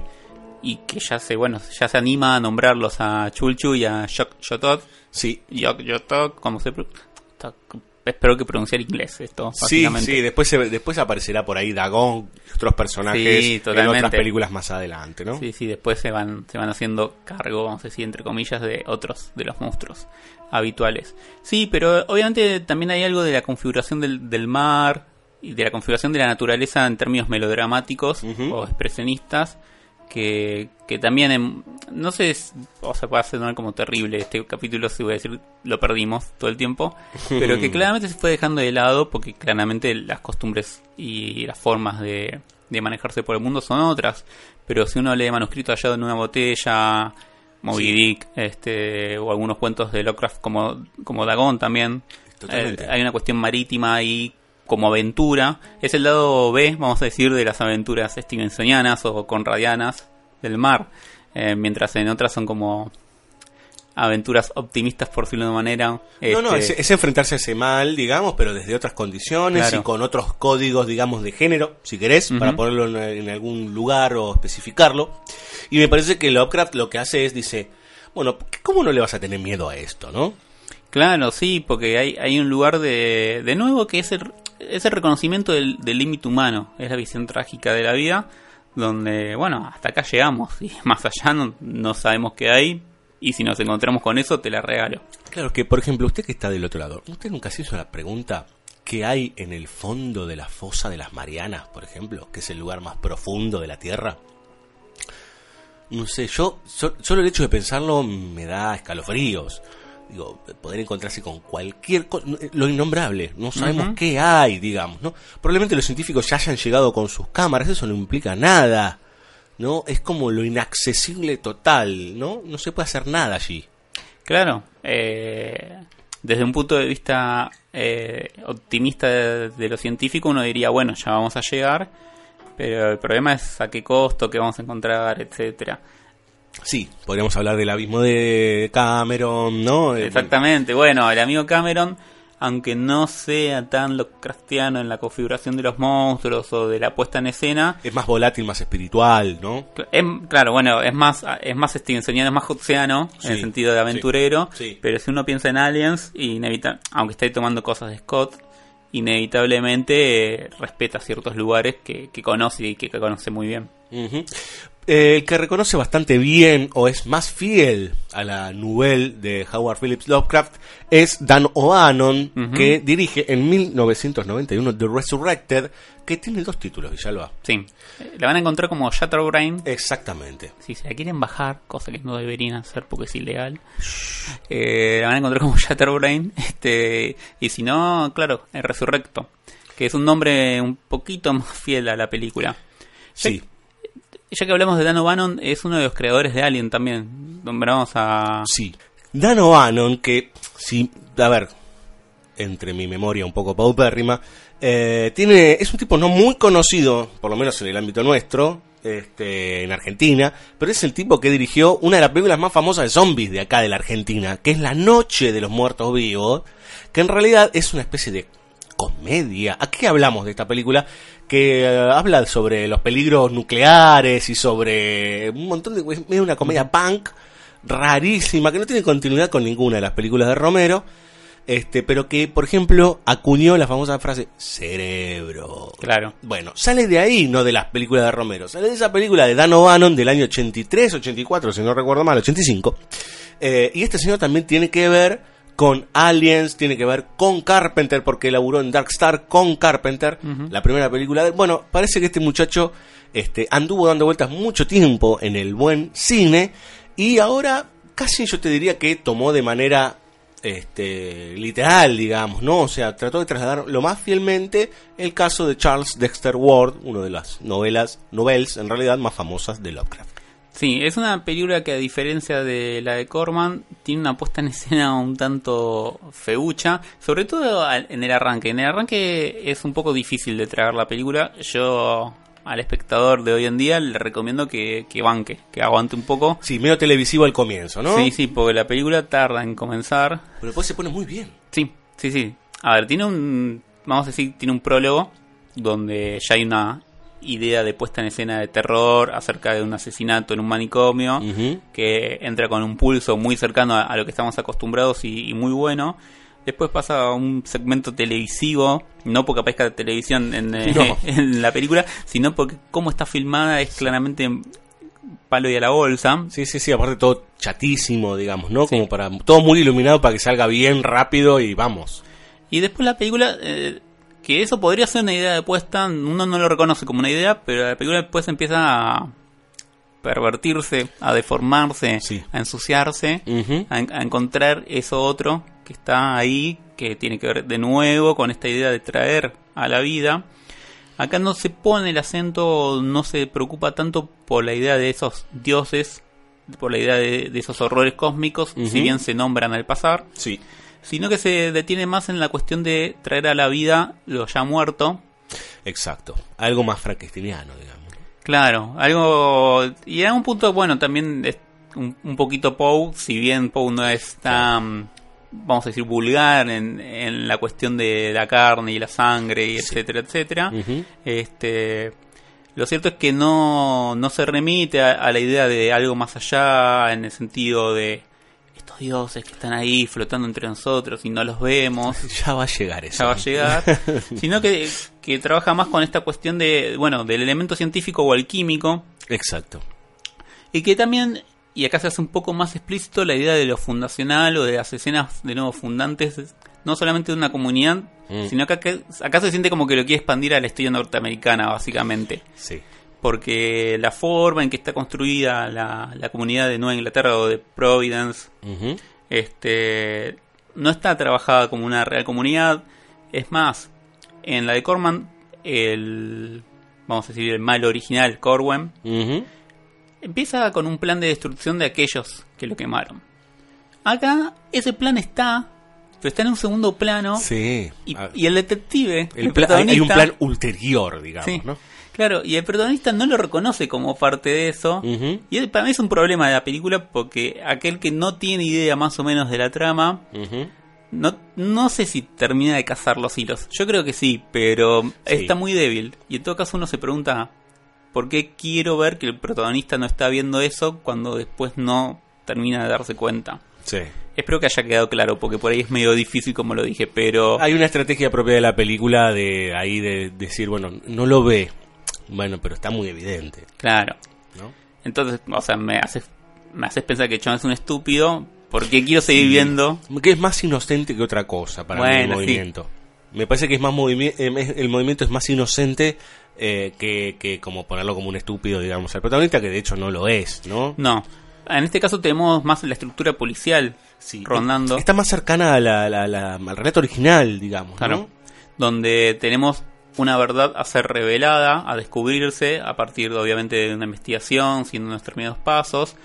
y que ya se bueno ya se anima a nombrarlos a Chulchu y a Shok Yotot. Sí. Yok Yotot, como se espero que pronunciar inglés esto sí sí después después aparecerá por ahí Dagon y otros personajes en otras películas más adelante no sí sí después se van se van haciendo cargo vamos a decir entre comillas de otros de los monstruos habituales. Sí pero obviamente también hay algo de la configuración del, del mar y de la configuración de la naturaleza en términos melodramáticos o expresionistas que, que también, no sé, o sea, puede sonar como terrible este capítulo, si voy a decir, lo perdimos todo el tiempo, pero que claramente se fue dejando de lado porque claramente las costumbres y las formas de, de manejarse por el mundo son otras, pero si uno lee manuscrito hallado en una botella, Moby Dick, este, o algunos cuentos de Lovecraft como, como Dagon también, eh, hay una cuestión marítima ahí como aventura. Es el lado B, vamos a decir, de las aventuras stevensonianas o conradianas del mar. Eh, mientras en otras son como aventuras optimistas, por decirlo de una manera. No, no, Este, es, es enfrentarse a ese mal, digamos, pero desde otras condiciones Claro. y con otros códigos, digamos, de género, si querés, para ponerlo en, en algún lugar o especificarlo. Y me parece que Lovecraft lo que hace es, dice, bueno, ¿cómo no le vas a tener miedo a esto, no? Claro, sí, porque hay, hay un lugar de, de nuevo que es el, es el reconocimiento del límite humano, es la visión trágica de la vida, donde, bueno, hasta acá llegamos y más allá no, no sabemos qué hay y si nos encontramos con eso te la regalo. Claro que, por ejemplo, usted que está del otro lado, ¿usted nunca se hizo la pregunta qué hay en el fondo de la fosa de las Marianas, por ejemplo, que es el lugar más profundo de la Tierra? No sé, yo, so- solo el hecho de pensarlo me da escalofríos. Digo, poder encontrarse con cualquier cosa, lo innombrable, no sabemos qué hay, digamos, ¿no? Probablemente los científicos ya hayan llegado con sus cámaras, eso no implica nada, ¿no? Es como lo inaccesible total, ¿no? No se puede hacer nada allí. Claro, eh, desde un punto de vista eh, optimista de, de lo científico uno diría, bueno, ya vamos a llegar, pero el problema es a qué costo, qué vamos a encontrar, etcétera. Sí, podríamos hablar del abismo de Cameron, ¿no? Exactamente, bueno, el amigo Cameron, aunque no sea tan Lovecraftiano en la configuración de los monstruos o de la puesta en escena, Es más volátil, más espiritual, ¿no? es- claro, bueno, es más es más Stevensoniano, es más Hobbesiano en el Sí, sentido de aventurero, sí, sí. pero si uno piensa en Aliens, inevita aunque esté tomando cosas de Scott, inevitablemente eh, respeta ciertos lugares que, que conoce y que, que conoce muy bien. Ujú. Eh, el que reconoce bastante bien o es más fiel a la nouvelle de Howard Phillips Lovecraft es Dan O'Bannon, que dirige en 1991 The Resurrected, que tiene dos títulos, Villalba. Sí, Eh, la van a encontrar como Shatterbrain, Exactamente. si se la quieren bajar, cosa que no deberían hacer porque es ilegal, eh, la van a encontrar como Shatterbrain. Este, y si no, claro, el Resurrecto, que es un nombre un poquito más fiel a la película. Sí. Ya que hablamos de Dan O'Bannon, es uno de los creadores de Alien también. Nombramos a. Sí. Dan O'Bannon, que, sí, a ver, entre mi memoria un poco paupérrima, eh, tiene, es un tipo no muy conocido, por lo menos en el ámbito nuestro, este, en Argentina, pero es el tipo que dirigió una de las películas más famosas de zombies de acá de la Argentina, que es La Noche de los Muertos Vivos, que en realidad es una especie de comedia. ¿A qué hablamos de esta película? Que eh, habla sobre los peligros nucleares y sobre un montón de... Es una comedia punk rarísima, que no tiene continuidad con ninguna de las películas de Romero, este, pero que, por ejemplo, acuñó la famosa frase cerebro. Claro. Bueno, sale de ahí, no de las películas de Romero, sale de esa película de Dan O'Bannon del año 83, 84, si no recuerdo mal, 85. Eh, y este señor también tiene que ver con Aliens, tiene que ver con Carpenter, porque laburó en Dark Star con Carpenter, la primera película de... Bueno, parece que este muchacho este, anduvo dando vueltas mucho tiempo en el buen cine y ahora casi yo te diría que tomó de manera este, literal, digamos, ¿no? O sea, trató de trasladar lo más fielmente el caso de Charles Dexter Ward, una de las novelas, novels en realidad más famosas de Lovecraft. Sí, es una película que a diferencia de la de Corman, tiene una puesta en escena un tanto feucha, sobre todo en el arranque. En el arranque es un poco difícil de tragar la película. Yo al espectador de hoy en día le recomiendo que, que banque, que aguante un poco. Sí, medio televisivo al comienzo, ¿no? Sí, sí, porque la película tarda en comenzar. Pero después se pone muy bien. Sí, sí, sí. A ver, tiene un, vamos a decir, tiene un prólogo donde ya hay una idea de puesta en escena de terror acerca de un asesinato en un manicomio que entra con un pulso muy cercano a, a lo que estamos acostumbrados y, y muy bueno. Después pasa a un segmento televisivo, no porque aparezca la televisión en, eh, No. en la película, sino porque cómo está filmada es claramente palo y a la bolsa. Sí, sí, sí, aparte todo chatísimo, digamos, ¿no? Como para todo muy iluminado para que salga bien rápido y vamos. Y después la película, eh, que eso podría ser una idea de puesta, uno no lo reconoce como una idea, pero la película después empieza a pervertirse, a deformarse, Sí. a ensuciarse, a, en- a encontrar eso otro que está ahí, que tiene que ver de nuevo con esta idea de traer a la vida. Acá no se pone el acento, no se preocupa tanto por la idea de esos dioses, por la idea de, de esos horrores cósmicos, si bien se nombran al pasar Sí. Sino que se detiene más en la cuestión de traer a la vida lo ya muerto. Exacto. Algo más frankensteiniano, digamos. Claro, algo... Y a un punto, bueno, también es- un, un poquito Poe, si bien Poe no es tan, vamos a decir, vulgar en, en la cuestión de la carne y la sangre, y etcétera, etcétera. Este, lo cierto es que no, no se remite a, a la idea de algo más allá, en el sentido de dioses que están ahí flotando entre nosotros y no los vemos Ya va a llegar eso. ya va a llegar, sino que, que trabaja más con esta cuestión de, bueno, del elemento científico o alquímico, Exacto. y que también, y acá se hace un poco más explícito la idea de lo fundacional o de las escenas de nuevo fundantes, no solamente de una comunidad, Mm. sino que acá, acá se siente como que lo quiere expandir a la historia norteamericana, básicamente. Sí. Porque la forma en que está construida la, la comunidad de Nueva Inglaterra o de Providence este no está trabajada como una real comunidad. Es más, en la de Corman, el vamos a decir el mal original, Corwen, Ujú. empieza con un plan de destrucción de aquellos que lo quemaron. Acá ese plan está, pero está en un segundo plano Sí. y, y el detective, el el pla- hay- hay un plan ulterior, digamos, Sí, ¿no? Claro, y el protagonista no lo reconoce como parte de eso. Y para mí es un problema de la película porque aquel que no tiene idea más o menos de la trama. No, no sé si termina de cazar los hilos. Yo creo que sí, pero Sí. está muy débil. Y en todo caso uno se pregunta, ¿por qué quiero ver que el protagonista no está viendo eso cuando después no termina de darse cuenta? Sí. Espero que haya quedado claro, porque por ahí es medio difícil como lo dije, pero... Hay una estrategia propia de la película de ahí de decir, bueno, no lo ve. Bueno, pero está muy evidente, Claro. ¿no? Entonces, o sea, me haces, me haces pensar que John es un estúpido, porque quiero seguir viendo... Que es más inocente que otra cosa para mí el sí. movimiento. Me parece que es más eh, el movimiento es más inocente eh, que, que como ponerlo como un estúpido, digamos, al protagonista, que de hecho no lo es, ¿no? No. En este caso tenemos más la estructura policial Sí. rondando. Está más cercana a la, la- la- al relato original, digamos, Claro. ¿no? Donde tenemos una verdad a ser revelada, a descubrirse, a partir de, obviamente de una investigación, siguiendo unos determinados pasos.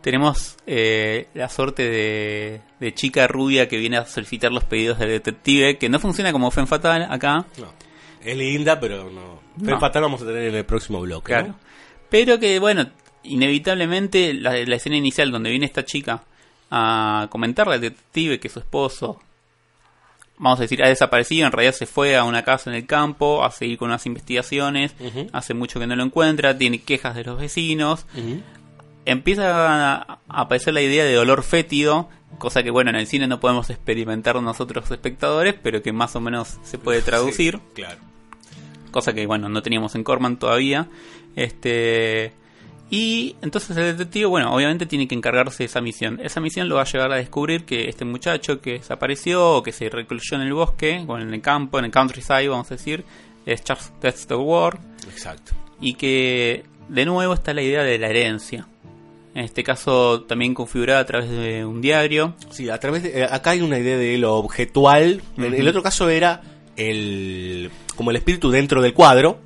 Tenemos eh, la suerte de, de chica rubia que viene a solicitar los pedidos del detective, que no funciona como Fen Fatal acá, No. Es linda, pero no. No. fatal vamos a tener en el próximo bloque, claro. ¿no? Pero que, bueno, inevitablemente la, la escena inicial donde viene esta chica a comentarle al detective que su esposo, vamos a decir, ha desaparecido, en realidad se fue a una casa en el campo a seguir con unas investigaciones, hace mucho que no lo encuentra, tiene quejas de los vecinos, empieza a aparecer la idea de dolor fétido, cosa que bueno, en el cine no podemos experimentar nosotros espectadores, pero que más o menos se puede traducir. Sí, claro. cosa que bueno no teníamos en Corman todavía. Este y entonces el detective bueno obviamente tiene que encargarse de esa misión esa misión lo va a llevar a descubrir que este muchacho que desapareció o que se recluyó en el bosque o en el campo en el countryside vamos a decir es Charles Dexter Ward Exacto. y que de nuevo está la idea de la herencia en este caso también configurada a través de un diario Sí, a través de, eh, acá hay una idea de lo objetual. En el otro caso era el como el espíritu dentro del cuadro,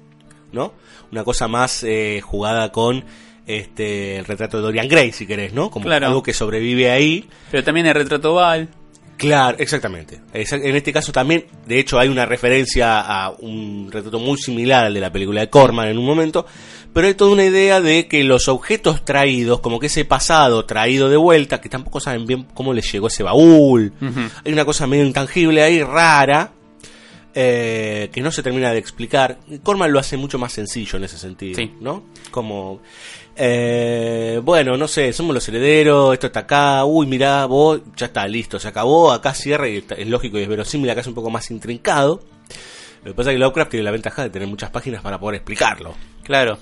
¿no? Una cosa más eh, jugada con este el retrato de Dorian Gray, si querés, ¿no? Como Claro. algo que sobrevive ahí. pero también el retrato Val Claro, exactamente. Exa- En este caso también, de hecho, hay una referencia a un retrato muy similar al de la película de Corman en un momento, pero hay toda una idea de que los objetos traídos, como que ese pasado traído de vuelta, que tampoco saben bien cómo les llegó ese baúl, hay una cosa medio intangible ahí, rara, eh, que no se termina de explicar. Corman lo hace mucho más sencillo en ese sentido, Sí. ¿no? Como, eh, bueno, no sé, somos los herederos, esto está acá, uy, mirá, vos, ya está, listo, se acabó, acá cierra y está- es lógico y es verosímil, acá es un poco más intrincado. Lo que pasa es que Lovecraft tiene la ventaja de tener muchas páginas para poder explicarlo. Claro.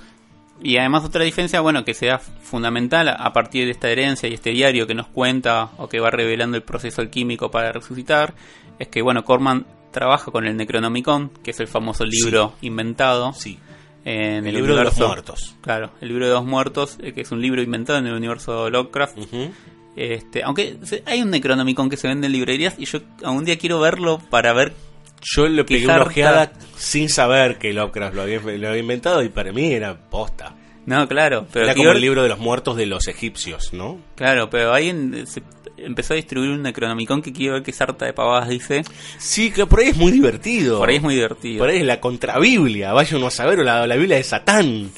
Y además otra diferencia, bueno, que sea fundamental a- a partir de esta herencia y este diario que nos cuenta o que va revelando el proceso alquímico para resucitar, es que, bueno, Corman trabaja con el Necronomicon, que es el famoso libro inventado Sí, en el el, libro de los muertos. Claro, el libro de los muertos, eh, que es un libro inventado en el universo Lovecraft. Ujú. Este, aunque hay un Necronomicon que se vende en librerías y yo algún día quiero verlo para ver Yo le pegué una ojeada sin saber que Lovecraft lo había, lo había inventado y para mí era posta. No, claro, pero era como el libro de los muertos de los egipcios, ¿no? Claro, pero alguien se empezó a distribuir un Necronomicon que quiero ver qué sarta de pavadas dice. Sí, que por ahí es muy divertido. Por ahí es muy divertido. Por ahí es la contrabiblia, vaya uno a saber, o la, la Biblia de Satán.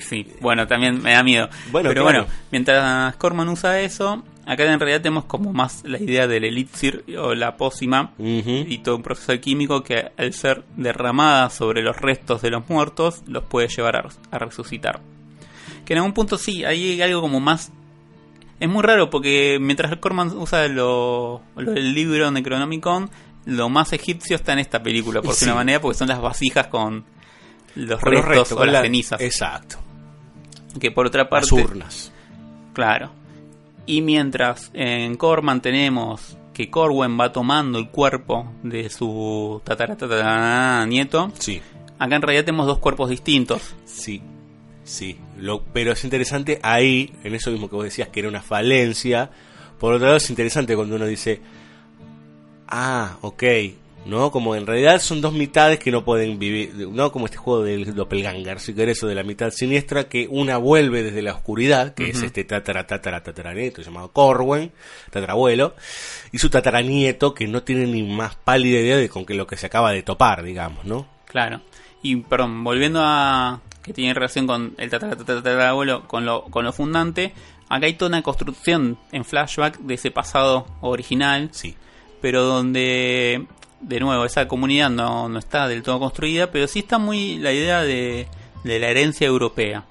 Sí, bueno, también me da miedo. Bueno, Pero claro. bueno, mientras Corman usa eso, acá en realidad tenemos como más la idea del elixir o la pócima y todo un proceso químico que al ser derramada sobre los restos de los muertos los puede llevar a, a resucitar. Que en algún punto sí, hay algo como más... Es muy raro porque mientras Corman usa lo, lo del libro Necronomicon, lo más egipcio está en esta película, por Sí. una manera, porque son las vasijas con los Con restos restos, o con las la- cenizas. Exacto. Que por otra Las parte... urnas. Claro. Y mientras en Corman tenemos que Corwen va tomando el cuerpo de su tatara, tatara, nieto, Sí. acá en realidad tenemos dos cuerpos distintos. Sí, sí. Lo, pero es interesante ahí, en eso mismo que vos decías que era una falencia. Por otro lado, es interesante cuando uno dice, ah, ok, ¿no? Como en realidad son dos mitades que no pueden vivir, ¿no? Como este juego del doppelganger, si querés, o de la mitad siniestra, que una vuelve desde la oscuridad, que es este tatara, tatara, tataranieto llamado Corwen, tatarabuelo, y su tataranieto, que no tiene ni más pálida idea de con que lo que se acaba de topar, digamos, ¿no? Claro. Y perdón, volviendo a que tiene relación con el tatara- tatara- tatarabuelo, con lo, con lo fundante, acá hay toda una construcción en flashback de ese pasado original, Sí. pero donde de nuevo esa comunidad no, no está del todo construida, pero sí está muy la idea de, de la herencia europea.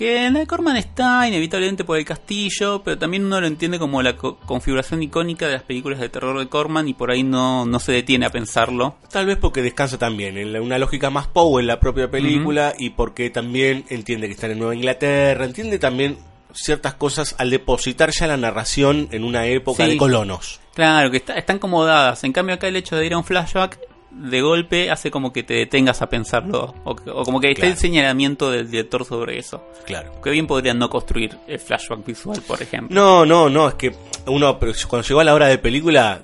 Que en la de Corman está inevitablemente por el castillo, pero también uno lo entiende como la co- configuración icónica de las películas de terror de Corman y por ahí no, no se detiene a pensarlo. Tal vez porque descansa también en la- una lógica más Poe en la propia película y porque también entiende que están en Nueva Inglaterra, entiende también ciertas cosas al depositar ya la narración en una época Sí. de colonos. Claro, que está- están como dadas. En cambio acá el hecho de ir a un flashback de golpe hace como que te detengas a pensarlo. O, como que está Claro. el señalamiento del director sobre eso. Claro. Que bien podrían no construir el flashback visual, por ejemplo. No, no, no, es que uno cuando llegó a la hora de película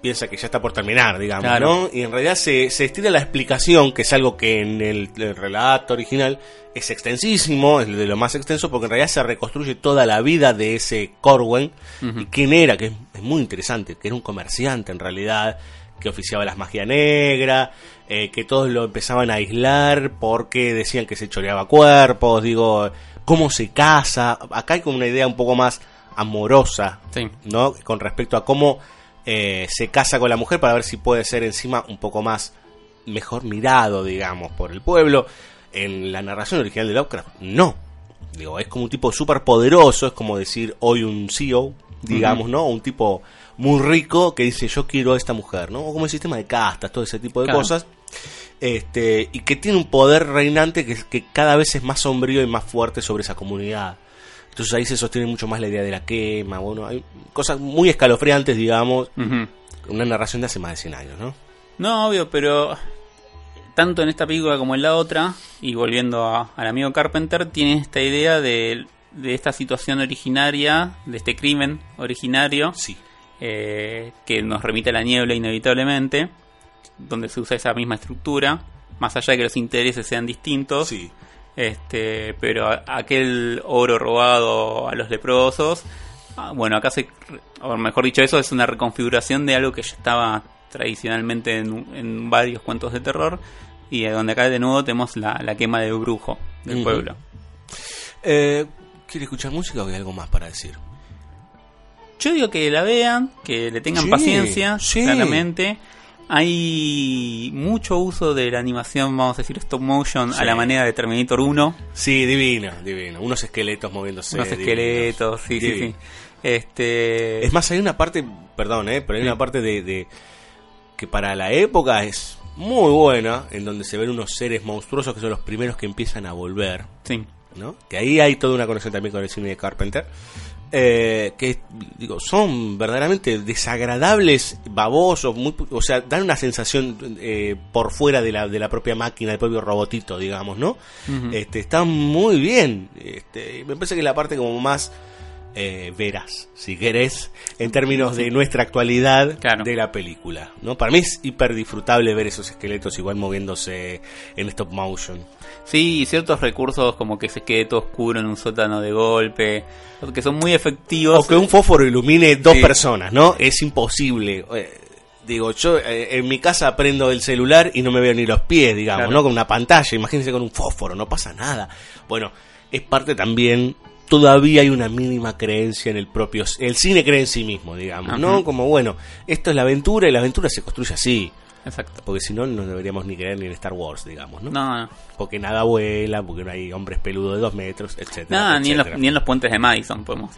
piensa que ya está por terminar, digamos, Claro. ¿no? Y en realidad se, se estira la explicación, que es algo que en el, el relato original es extensísimo, es de lo más extenso, porque en realidad se reconstruye toda la vida de ese Corwen, Ujú. y quién era, que es, es muy interesante, que era un comerciante en realidad, que oficiaba las magia negra, eh, que todos lo empezaban a aislar porque decían que se choreaba cuerpos, digo, cómo se casa, acá hay como una idea un poco más amorosa, Sí. ¿no? Con respecto a cómo eh, se casa con la mujer para ver si puede ser encima un poco más mejor mirado, digamos, por el pueblo. En la narración original de Lovecraft, no. Digo, es como un tipo súper poderoso, es como decir hoy un CEO, digamos, ¿no? Un tipo muy rico que dice yo quiero a esta mujer, ¿no? O como el sistema de castas, todo ese tipo de Claro. cosas. Este, y que tiene un poder reinante que, que cada vez es más sombrío y más fuerte sobre esa comunidad. Entonces ahí se sostiene mucho más la idea de la quema, bueno, hay cosas muy escalofriantes, digamos, Ujú. una narración de hace más de 100 años, ¿no? No, obvio, pero tanto en esta película como en la otra, y volviendo a- al amigo Carpenter, tiene esta idea de, de esta situación originaria, de este crimen originario, Sí. Eh, que nos remite a la niebla inevitablemente, donde se usa esa misma estructura, más allá de que los intereses sean distintos, Sí. este, pero aquel oro robado a los leprosos, ah, bueno, acá se, o mejor dicho, eso es una reconfiguración de algo que ya estaba tradicionalmente en, en varios cuentos de terror, y donde acá de nuevo tenemos la, la quema del brujo del pueblo. Eh, ¿Quiere escuchar música o hay algo más para decir? Yo digo que la vean, que le tengan Sí, paciencia, sí. claramente. Hay mucho uso de la animación, vamos a decir, stop motion Sí. a la manera de Terminator 1. Sí, divino, divino. Unos esqueletos moviéndose. Unos esqueletos, sí, sí, Divino. sí. Este, Es más, hay una parte, perdón, eh, pero hay una parte de, de- que para la época es muy buena, en donde se ven unos seres monstruosos que son los primeros que empiezan a volver, sí. ¿no? Que ahí hay toda una conexión también con el cine de Carpenter. Eh, que digo son verdaderamente desagradables, babosos, muy, o sea, dan una sensación eh, por fuera de la, de la propia máquina, del propio robotito, digamos, ¿no? Este, están muy bien. Este, me parece que la parte como más eh, veraz, si querés, en términos de nuestra actualidad Claro. de la película. ¿no? Para mí es hiper disfrutable ver esos esqueletos igual moviéndose en stop motion. Sí, y ciertos recursos como que se quede todo oscuro en un sótano de golpe, que son muy efectivos. O que un fósforo ilumine dos Sí. personas, ¿no? Es imposible. Eh, Digo, yo eh, en mi casa prendo el celular y no me veo ni los pies, digamos, Claro. ¿no? Con una pantalla, imagínense con un fósforo, no pasa nada. Bueno, es parte también, todavía hay una mínima creencia en el propio, el cine cree en sí mismo, digamos, ¿no? Como, bueno, esto es la aventura y la aventura se construye así. Exacto. Porque si no, no deberíamos ni creer ni en Star Wars, digamos, ¿no? No, no. Porque nada vuela, porque no hay hombres peludos de dos metros, etcétera. Nada, ni en, los, etcétera. ni en los puentes de Madison podemos.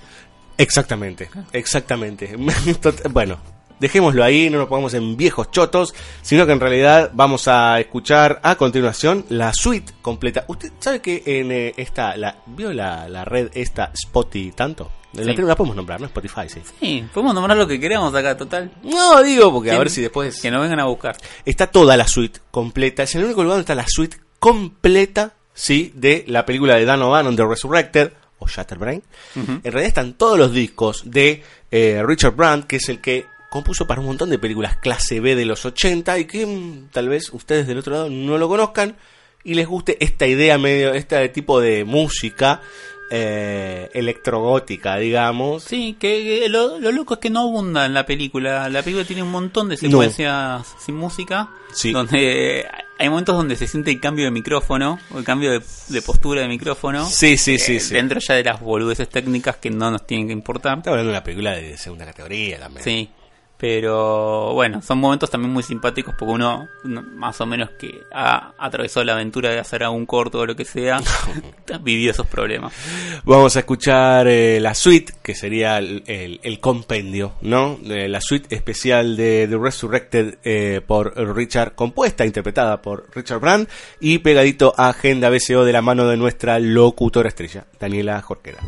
Exactamente, exactamente. Bueno, dejémoslo ahí, no nos pongamos en viejos chotos, sino que en realidad vamos a escuchar a continuación la suite completa. ¿Usted sabe que en eh, esta, la, vio la, la red esta Spotify tanto? La, Sí. la podemos nombrar, ¿no? Spotify, sí. Sí, podemos nombrar lo que queramos acá, total. No, digo, porque a ver si después... Que nos vengan a buscar. Está toda la suite completa. Es el único lugar donde está la suite completa, sí, de la película de Dan O'Bannon, The Resurrected, o Shatterbrain. Ujú. En realidad están todos los discos de eh, Richard Brandt, que es el que compuso para un montón de películas clase B de los 80 y que mm, tal vez ustedes del otro lado no lo conozcan y les guste esta idea medio, este tipo de música eh, electrogótica, digamos. Sí, que que lo, lo loco es que no abunda en la película. La película tiene un montón de No. secuencias sin música. Sí. Donde hay momentos donde se siente el cambio de micrófono, o el cambio de, de postura de micrófono. Sí, sí, sí, eh, sí. Dentro ya de las boludeces técnicas que no nos tienen que importar. Estamos hablando de una película de segunda categoría también. Sí. Pero bueno, son momentos también muy simpáticos porque uno, no- más o menos que ha atravesado la aventura de hacer algún corto o lo que sea, ha vivido esos problemas. Vamos a escuchar eh, la suite, que sería el, el- el compendio, ¿no? Eh, la suite especial de The Resurrected eh, por Richard, compuesta, interpretada por Richard Brand, y pegadito a Agenda BCO de la mano de nuestra locutora estrella, Daniela Jorquera.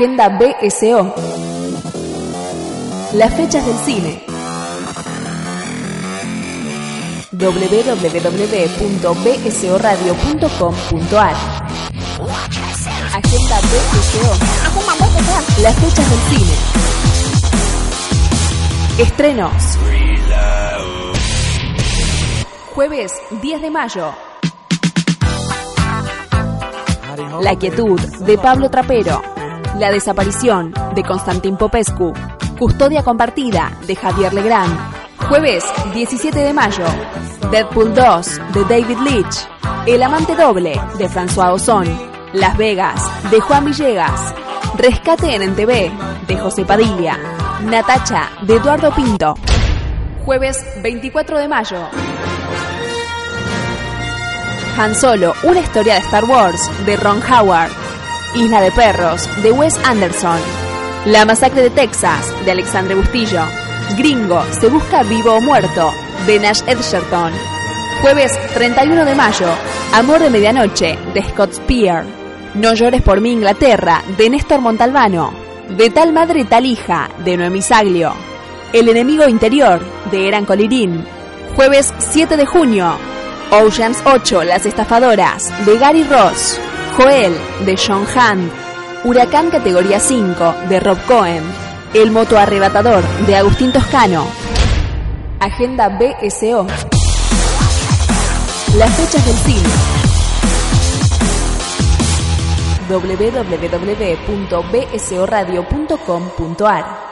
Agenda BSO. Las fechas del cine. www.bsoradio.com.ar Agenda BSO. Las fechas del cine. Estrenos. Jueves 10 de mayo. La quietud de Pablo Trapero. La desaparición de Constantín Popescu. Custodia compartida de Javier Legrand. Jueves 17 de mayo. Deadpool 2 de David Leitch. El amante doble de François Ozon. Las Vegas de Juan Villegas. Rescate en NTV de José Padilla. Natacha de Eduardo Pinto. Jueves 24 de mayo. Han Solo, una historia de Star Wars de Ron Howard. Isla de Perros de Wes Anderson. La masacre de Texas de Alexandre Bustillo. Gringo, se busca vivo o muerto de Nash Edgerton. Jueves 31 de mayo, Amor de Medianoche de Scott Spear. No llores por mí Inglaterra de Néstor Montalbano. De tal madre tal hija de Noemí Saglio. El enemigo interior de Eran Colirín. Jueves 7 de junio, Oceans 8, Las Estafadoras, de Gary Ross. Joel, de John Hunt. Huracán categoría 5, de Rob Cohen. El moto arrebatador, de Agustín Toscano. Agenda BSO. Las fechas del cine. www.bsoradio.com.ar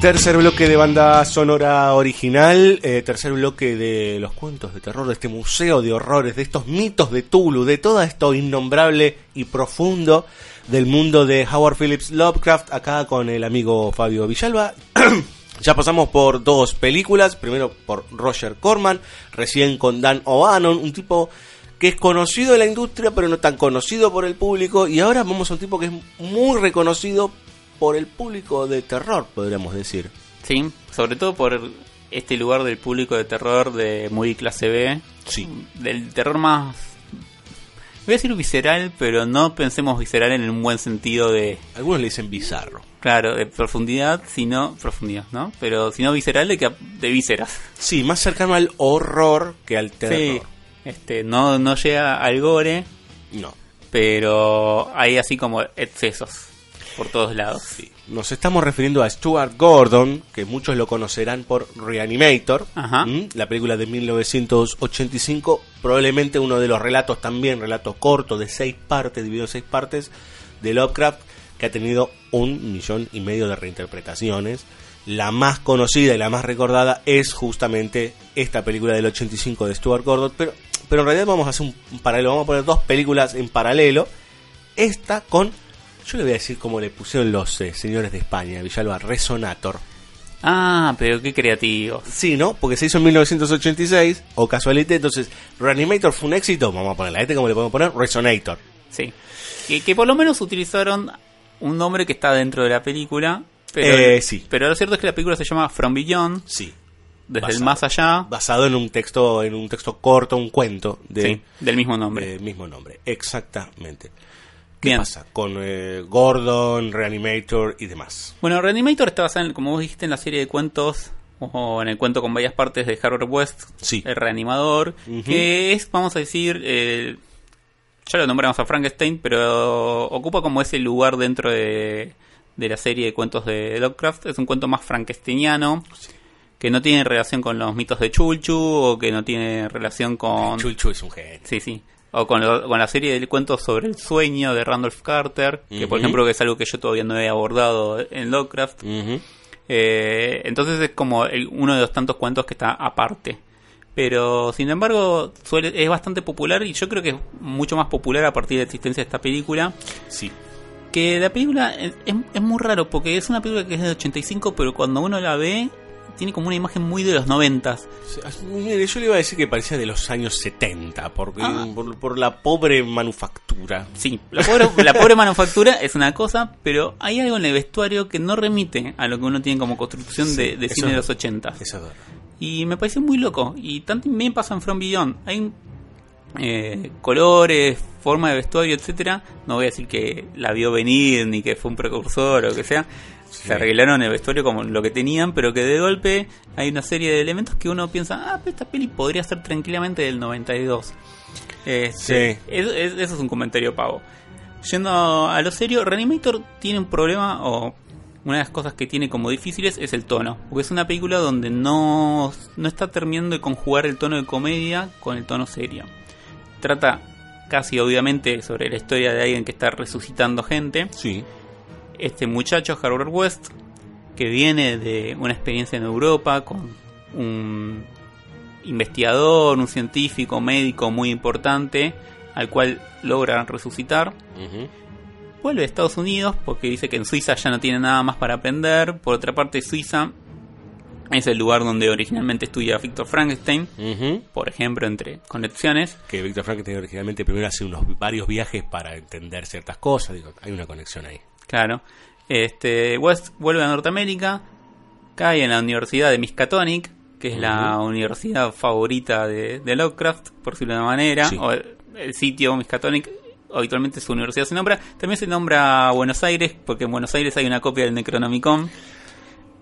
Tercer bloque de banda sonora original, eh, tercer bloque de los cuentos de terror, de este museo de horrores, de estos mitos de Tulu, de todo esto innombrable y profundo del mundo de Howard Phillips Lovecraft, acá con el amigo Fabio Villalba. ya pasamos por dos películas, primero por Roger Corman, recién con Dan O'Bannon, un tipo que es conocido en la industria pero no tan conocido por el público, y ahora vamos a un tipo que es muy reconocido por el público de terror, podríamos decir. Sí, sobre todo por este lugar del público de terror de muy clase B. Sí. Del terror más... Voy a decir visceral, pero no pensemos visceral en un buen sentido de... Algunos le dicen bizarro. Claro, de profundidad, sino... Profundidad, ¿no? Pero sino visceral de, que, de vísceras. Sí, más cercano al horror que al terror. Sí, este, no, no llega al gore, No. pero hay así como excesos por todos lados. Sí. Nos estamos refiriendo a Stuart Gordon, que muchos lo conocerán por Reanimator, Ajá. la película de 1985, probablemente uno de los relatos también, relatos cortos de seis partes, dividido en seis partes, de Lovecraft, que ha tenido un millón y medio de reinterpretaciones. La más conocida y la más recordada es justamente esta película del 85 de Stuart Gordon, pero, pero en realidad vamos a hacer un paralelo, vamos a poner dos películas en paralelo. Esta con yo le voy a decir como le pusieron los eh, señores de España, Villalba, Resonator. Ah, pero qué creativo. Sí, ¿no? Porque se hizo en 1986, o casualidad, entonces Reanimator fue un éxito, vamos a ponerla, este como le podemos poner, Resonator. Sí. Que, que por lo menos utilizaron un nombre que está dentro de la película. Pero, Eh, sí. pero lo cierto es que la película se llama From Beyond, Sí. desde el más allá, Basado en un texto, en un texto corto, un cuento de sí, del mismo nombre. eh, mismo nombre. Exactamente. ¿Qué Bien. pasa? Con eh, Gordon, Reanimator y demás. Bueno, Reanimator está basada, en, como vos dijiste, en la serie de cuentos, o en el cuento con varias partes de Harold West, Sí. el reanimador, que es, vamos a decir, eh, ya lo nombramos a Frankenstein, pero ocupa como ese lugar dentro de, de la serie de cuentos de Lovecraft. Es un cuento más frankensteiniano, que no tiene relación con los mitos de Chulchu, o que no tiene relación con... Chulchu es un genio. Sí, sí. O con, lo- con la serie de cuentos sobre el sueño de Randolph Carter, que por ejemplo que es algo que yo todavía no he abordado en Lovecraft. Eh, entonces es como el- uno de los tantos cuentos que está aparte. Pero sin embargo suele, es bastante popular y yo creo que es mucho más popular a partir de la existencia de esta película. Sí. Que la película es, es- es muy raro porque es una película que es de 85, pero cuando uno la ve tiene como una imagen muy de los 90. Mire, yo le iba a decir que parecía de los años 70, porque, Ah. por, por la pobre manufactura. Sí, la pobre, la pobre manufactura es una cosa, pero hay algo en el vestuario que no remite a lo que uno tiene como construcción Sí, de, de eso cine de los 80. Eso. Y me pareció muy loco. Y también pasa en From Beyond. Hay eh, colores, forma de vestuario, etcétera. No voy a decir que la vio venir ni que fue un precursor o lo que sea. Sí. Se arreglaron el vestuario como lo que tenían, pero que de golpe hay una serie de elementos que uno piensa, ah, esta peli podría ser tranquilamente del 92. Este, Sí. eso, es- eso es un comentario pavo. Yendo a lo serio, Reanimator tiene un problema, o una de las cosas que tiene como difíciles es el tono. Porque es una película donde no, no está terminando de conjugar el tono de comedia con el tono serio. Trata casi obviamente sobre la historia de alguien que está resucitando gente. Sí. Este muchacho, Harvard West, que viene de una experiencia en Europa con un investigador, un científico, médico muy importante, al cual logra resucitar. Vuelve a Estados Unidos porque dice que en Suiza ya no tiene nada más para aprender. Por otra parte, Suiza es el lugar donde originalmente estudia Victor Frankenstein, por ejemplo, entre conexiones. Que Víctor Frankenstein originalmente primero hace unos varios viajes para entender ciertas cosas. Digo, hay una conexión ahí. Claro. Este, West vuelve a Norteamérica, cae en la Universidad de Miskatonic, que es la universidad favorita de, de Lovecraft, por decirlo de una manera. Sí. O el, el sitio Miskatonic, habitualmente su universidad se nombra. También se nombra Buenos Aires, porque en Buenos Aires hay una copia del Necronomicon.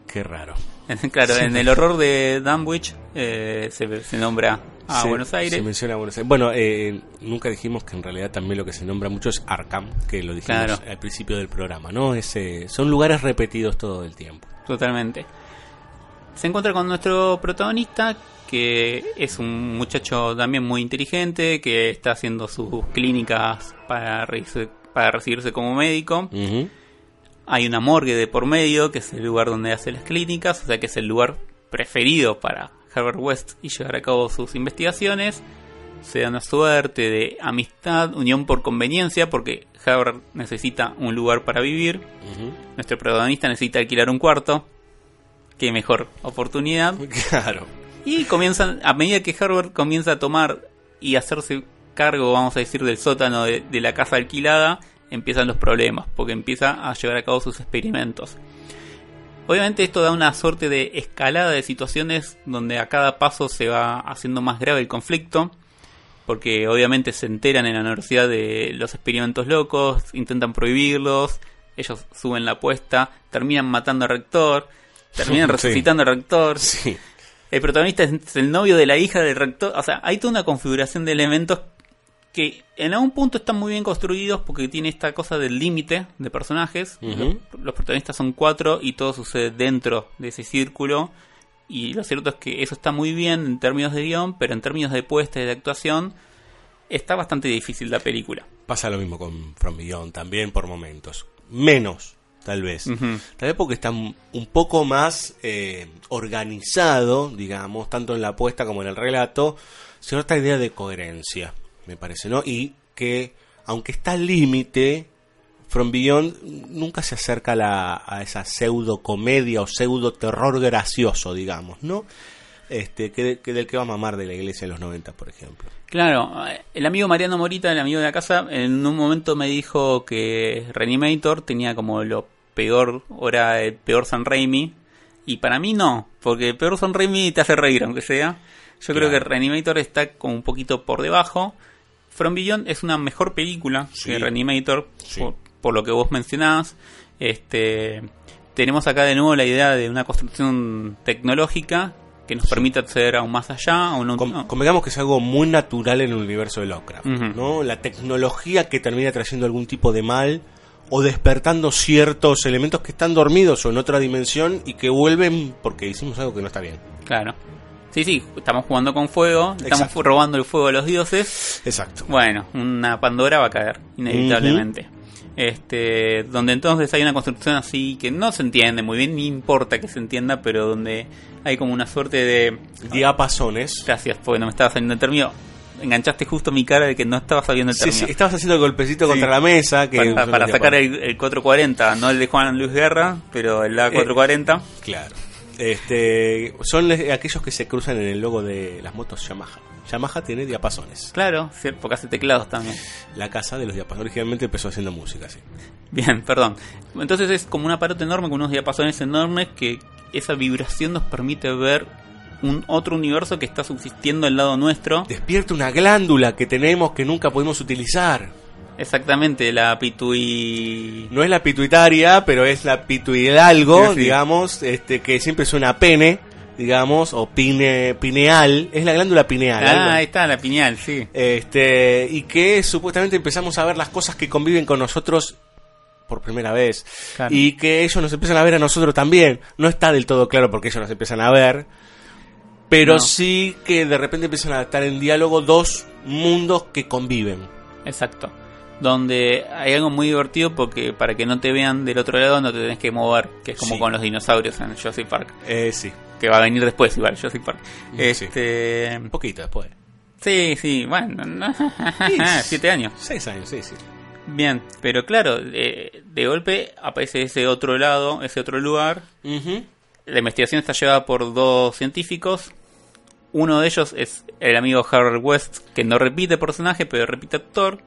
Qué raro. claro, en el horror de Dunwich eh, se, se nombra a Se- Buenos Aires. Se menciona Buenos Aires. Bueno, eh, nunca dijimos que en realidad también lo que se nombra mucho es Arkham, que lo dijimos Claro. al principio del programa, ¿no? Ese, son lugares repetidos todo el tiempo. Totalmente. Se encuentra con nuestro protagonista, que es un muchacho también muy inteligente, que está haciendo sus clínicas para, recibirse como médico. Ujú. Hay una morgue de por medio, que es el lugar donde hace las clínicas, o sea que es el lugar preferido para Herbert West y llevar a cabo sus investigaciones. Se da una suerte de amistad, unión por conveniencia, porque Herbert necesita un lugar para vivir. Nuestro protagonista necesita alquilar un cuarto. Qué mejor oportunidad. Claro. Y comienzan, a medida que Herbert comienza a tomar y hacerse cargo, vamos a decir, del sótano de, de la casa alquilada, empiezan los problemas, porque empieza a llevar a cabo sus experimentos. Obviamente esto da una suerte de escalada de situaciones donde a cada paso se va haciendo más grave el conflicto, porque obviamente se enteran en la universidad de los experimentos locos, intentan prohibirlos, ellos suben la apuesta, terminan matando al rector, terminan Sí. resucitando al rector, Sí. el protagonista es el novio de la hija del rector. O sea, hay toda una configuración de elementos que en algún punto están muy bien construidos porque tiene esta cosa del límite de personajes. Los, los protagonistas son cuatro y todo sucede dentro de ese círculo. Y lo cierto es que eso está muy bien en términos de guion, pero en términos de puesta y de actuación está bastante difícil la película. Pasa lo mismo con From Beyond también por momentos. Menos, tal vez. Tal vez porque está un un poco más eh, organizado, digamos, tanto en la apuesta como en el relato, cierta idea de coherencia, me parece, ¿no? Y que, aunque está al límite, From Beyond nunca se acerca a, la- a esa pseudo comedia o pseudo terror gracioso, digamos, ¿no? Este, que, que del que va a mamar de la iglesia en los 90, por ejemplo. Claro, el amigo Mariano Morita, el amigo de la casa, en un momento me dijo que Reanimator tenía como lo peor, era el peor San Raimi, y para mí no, porque el peor San Raimi te hace reír, aunque sea. Yo creo que. Reanimator está como un poquito por debajo. From Beyond es una mejor película Sí. que Reanimator, Sí. por, por lo que vos mencionabas. Este, tenemos acá de nuevo la idea de una construcción tecnológica que nos permite acceder aún más allá. A un, convengamos que es algo muy natural en el universo de Lovecraft. ¿no? La tecnología que termina trayendo algún tipo de mal o despertando ciertos elementos que están dormidos o en otra dimensión y que vuelven porque hicimos algo que no está bien. Claro. Sí, sí, estamos jugando con fuego, estamos Exacto. robando el fuego a los dioses. Exacto. Bueno, una Pandora va a caer, inevitablemente. Este, donde entonces hay una construcción así que no se entiende muy bien, ni importa que se entienda, pero donde hay como una suerte de Diapasones. gracias, porque no me estaba saliendo el término, enganchaste justo mi cara de que no estaba sabiendo el término. sí, estabas haciendo el golpecito contra la mesa. Que para, para sacar el, el 440, no el de Juan Luis Guerra, pero el A440. Claro. Este, son aquellos que se cruzan en el logo de las motos Yamaha. Yamaha tiene diapasones. Claro, porque hace teclados también. La casa de los diapasones originalmente empezó haciendo música, sí. Bien, perdón. Entonces es como un aparato enorme con unos diapasones enormes que esa vibración nos permite ver un otro universo que está subsistiendo al lado nuestro. Despierta una glándula que tenemos que nunca pudimos utilizar. Exactamente, la pitui... No es la pituitaria, pero es la pituidalgo, Sí, digamos, este, que siempre suena a pene, digamos, o pine, pineal. Es la glándula pineal. Ah, algo. ahí está, la piñal, sí. Este, y que supuestamente empezamos a ver las cosas que conviven con nosotros por primera vez. Claro. Y que ellos nos empiezan a ver a nosotros también. No está del todo claro porque ellos nos empiezan a ver. Pero No. sí que de repente empiezan a estar en diálogo dos mundos que conviven. Exacto. Donde hay algo muy divertido porque para que no te vean del otro lado no te tenés que mover, que es como Sí. con los dinosaurios en Jurassic Park, Eh, sí, que va a venir después igual Jurassic Park. Sí. Este, un poquito después. sí, sí, bueno, no- siete años. Seis años, sí, sí. Bien, pero claro, de, de golpe aparece ese otro lado, ese otro lugar. Ujú. La investigación está llevada por dos científicos. Uno de ellos es el amigo Harold West, que no repite personaje, pero repite actor.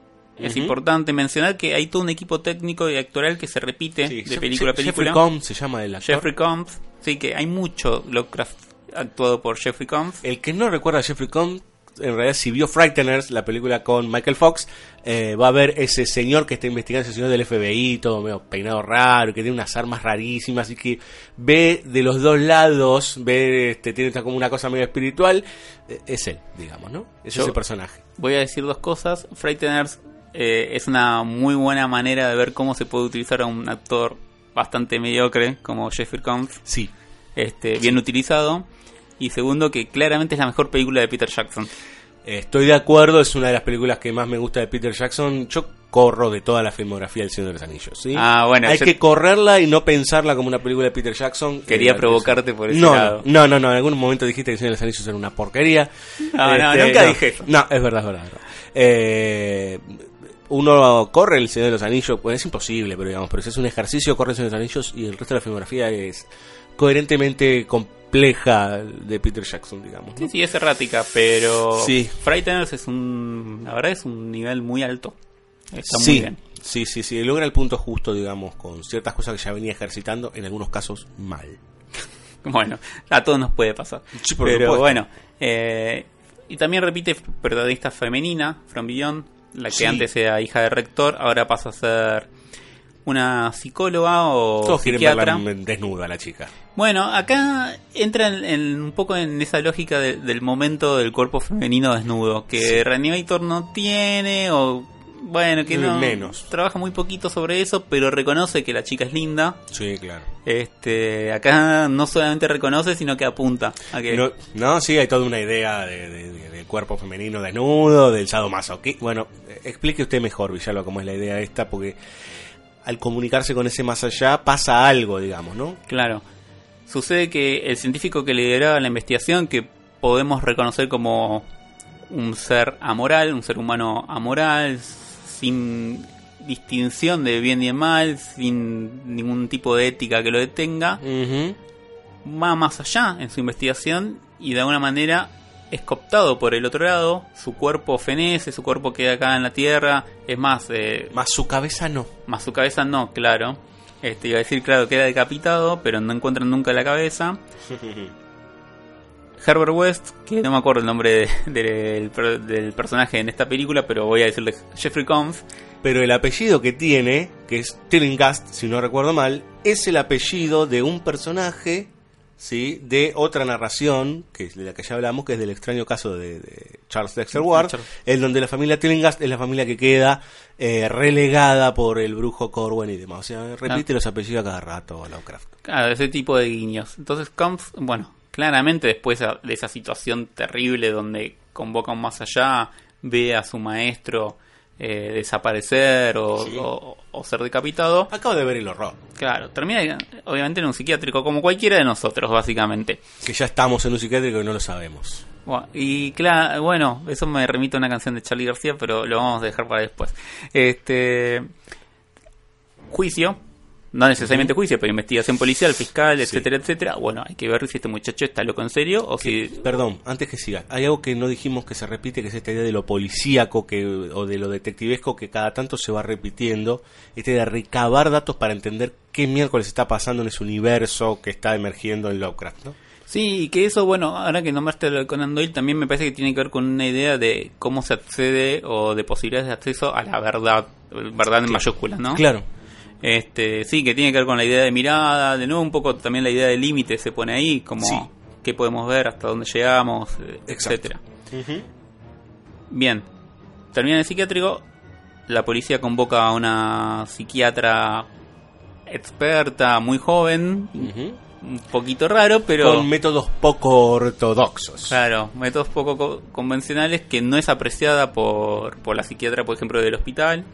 Es importante mencionar que hay todo un equipo técnico y actoral que se repite Sí, de película a película. Jeffrey Combs se llama el actor. Jeffrey Combs. Sí, que hay mucho Lovecraft actuado por Jeffrey Combs. El que no recuerda a Jeffrey Combs, en realidad si vio Frighteners, la película con Michael Fox, eh, va a ver ese señor que está investigando, ese señor del FBI, todo medio peinado raro, que tiene unas armas rarísimas y que ve de los dos lados, ve, este, tiene como una cosa medio espiritual, eh, es él, digamos, ¿no? Es Yo- ese personaje. Voy a decir dos cosas. Frighteners eh, es una muy buena manera de ver cómo se puede utilizar a un actor bastante mediocre como Jeffrey Combs. Sí. este, bien utilizado. Y segundo, que claramente es la mejor película de Peter Jackson. Estoy de acuerdo, es una de las películas que más me gusta de Peter Jackson. Yo corro de toda la filmografía del Señor de los Anillos, ¿sí? Ah, bueno, Hay yo- que correrla y no pensarla como una película de Peter Jackson. Quería Eh, provocarte por ese no, lado. No, no, no, en algún momento dijiste que el Señor de los Anillos era una porquería. Este, No, no, nunca dije eso. No, es verdad, es verdad. es verdad. Eh, uno corre el Señor de los Anillos, pues es imposible, pero digamos, pero si es un ejercicio, corre el Señor de los Anillos y el resto de la filmografía es coherentemente compleja de Peter Jackson, digamos. ¿no? Sí, sí, es errática, pero Sí. Frighteners es un, la verdad es un nivel muy alto. Está sí, muy bien. Sí, sí, sí, logra el punto justo, digamos, con ciertas cosas que ya venía ejercitando, en algunos casos mal. Bueno, a todos nos puede pasar. Sí, pero supuesto. bueno, eh, y también repite protagonista femenina, From Beyond, la que Sí. antes era hija de rector, ahora pasa a ser una psicóloga o Todos quieren psiquiatra. verla desnuda la chica. Bueno, acá entra en, en un poco en esa lógica de- del momento del cuerpo femenino desnudo, que Sí. Reanimator no tiene, o bueno, que no Menos. trabaja muy poquito sobre eso, pero reconoce que la chica es linda. Sí, claro. Este, acá no solamente reconoce, sino que apunta a que No, no, sí, hay toda una idea de, de- de- del cuerpo femenino desnudo, del sadomasoquismo. Bueno, explique usted mejor, Villalba, cómo es la idea esta, porque al comunicarse con ese más allá pasa algo, digamos, ¿no? Claro. Sucede que el científico que lideraba la investigación, que podemos reconocer como un ser amoral, un ser humano amoral, sin distinción de bien y de mal, sin ningún tipo de ética que lo detenga, va más allá en su investigación y de alguna manera es cooptado por el otro lado, su cuerpo fenece, su cuerpo queda acá en la tierra, es más, eh, Más su cabeza no. más su cabeza no, claro. Este, iba a decir, claro, queda decapitado, pero no encuentran nunca la cabeza. Herbert West, que no me acuerdo el nombre de- del, per- del personaje en esta película, pero voy a decirle Jeffrey Combs. Pero el apellido que tiene, que es Tillinghast, si no recuerdo mal, es el apellido de un personaje, ¿sí? De otra narración, que es de la que ya hablamos, que es del extraño caso de, de Charles Dexter Ward, en donde la familia Tillinghast es la familia que queda eh, relegada por el brujo Corwin y demás. O sea, repite Ah. los apellidos a cada rato, Lovecraft. Claro, ese tipo de guiños. Entonces Combs, bueno, claramente después de esa situación terrible donde convoca un más allá, ve a su maestro eh, desaparecer o, Sí. o- o ser decapitado. Acabo de ver el horror. Claro, termina obviamente en un psiquiátrico como cualquiera de nosotros, básicamente. Que ya estamos en un psiquiátrico y no lo sabemos. Bueno, y claro, bueno, eso me remite a una canción de Charlie García, pero lo vamos a dejar para después. Este juicio, no necesariamente juicio, pero investigación policial, fiscal, Sí. etcétera, etcétera. Bueno, hay que ver si este muchacho está loco en serio o si Perdón, antes que siga, hay algo que no dijimos que se repite, que es esta idea de lo policíaco que, o de lo detectivesco que cada tanto se va repitiendo, esta idea de recabar datos para entender qué miércoles está pasando en ese universo que está emergiendo en Lovecraft, ¿no? Sí, y que eso, bueno, ahora que nombraste lo de Conan Doyle, también me parece que tiene que ver con una idea de cómo se accede o de posibilidades de acceso a la verdad, verdad en mayúsculas, ¿no? Claro, Este, sí, que tiene que ver con la idea de mirada, de nuevo un poco también la idea de límite se pone ahí, como Sí. qué podemos ver, hasta dónde llegamos, eh, etcétera. Bien, termina el psiquiátrico, la policía convoca a una psiquiatra experta, muy joven, un poquito raro, pero... con métodos poco ortodoxos. Claro, métodos poco co- convencionales que no es apreciada por, por la psiquiatra, por ejemplo, del hospital.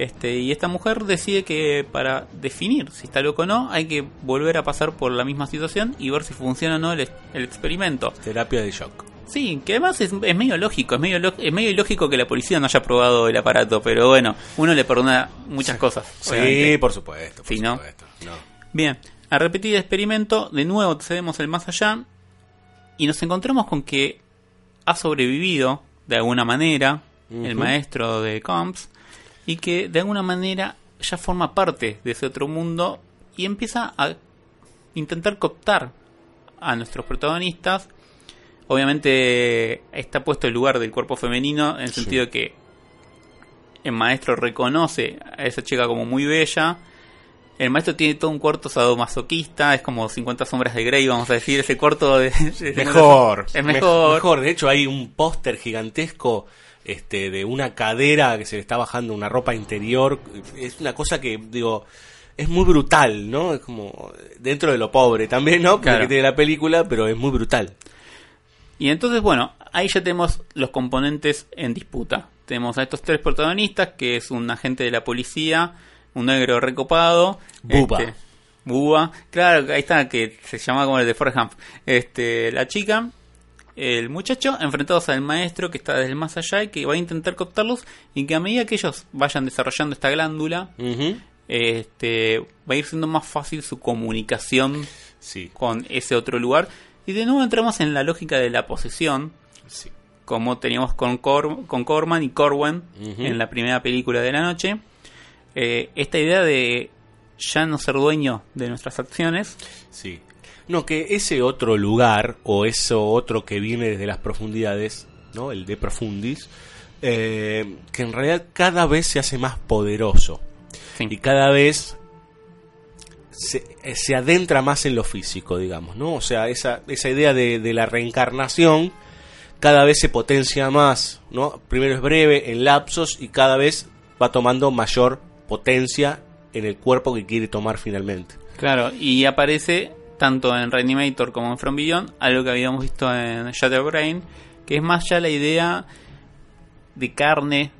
Este, y esta mujer decide que para definir si está loco o no, hay que volver a pasar por la misma situación y ver si funciona o no el, el experimento. Terapia de shock. Sí, que además es, es medio lógico, es medio, es medio ilógico que la policía no haya probado el aparato, pero bueno, uno le perdona muchas cosas. Sí, obviamente. por supuesto. Por Sí, ¿no? supuesto. No. Bien, a repetir el experimento, de nuevo accedemos al más allá y nos encontramos con que ha sobrevivido de alguna manera el maestro de Combs y que de alguna manera ya forma parte de ese otro mundo y empieza a intentar cooptar a nuestros protagonistas. Obviamente está puesto el lugar del cuerpo femenino en el Sí. sentido que el maestro reconoce a esa chica como muy bella. El maestro tiene todo un cuarto sadomasoquista, es como 50 sombras de Grey, vamos a decir, ese cuarto de... de- Mejor. Es me- mejor. mejor. De hecho, hay un póster gigantesco este, de una cadera que se le está bajando una ropa interior. Es una cosa que, digo, es muy brutal, ¿no? Es como dentro de lo pobre también, ¿no? Porque Claro. tiene la película, pero es muy brutal. Y entonces, bueno, ahí ya tenemos los componentes en disputa. Tenemos a estos tres protagonistas, que es un agente de la policía, un negro recopado. Bubba. este, Bubba. Claro, ahí está, que se llama como el de Forrest. Este, la chica, el muchacho, enfrentados al maestro que está desde el más allá y que va a intentar cooptarlos y que a medida que ellos vayan desarrollando esta glándula, este, va a ir siendo más fácil su comunicación Sí, con ese otro lugar. Y de nuevo entramos en la lógica de la posesión, sí. como teníamos con, Cor- con Corman y Corwen Ujú. en la primera película de la noche. Eh, esta idea de ya no ser dueño de nuestras acciones. Sí. No, que ese otro lugar, o eso otro que viene desde las profundidades, ¿no? El de profundis, eh, que en realidad cada vez se hace más poderoso. Sí. Y cada vez se, eh, se adentra más en lo físico, digamos, ¿no? O sea, esa, esa idea de, de la reencarnación cada vez se potencia más, ¿no? Primero es breve, en lapsos, y cada vez va tomando mayor potencia en el cuerpo que quiere tomar finalmente. Claro, y aparece tanto en Reanimator como en From Beyond, algo que habíamos visto en Shatterbrain, que es más ya la idea de carne,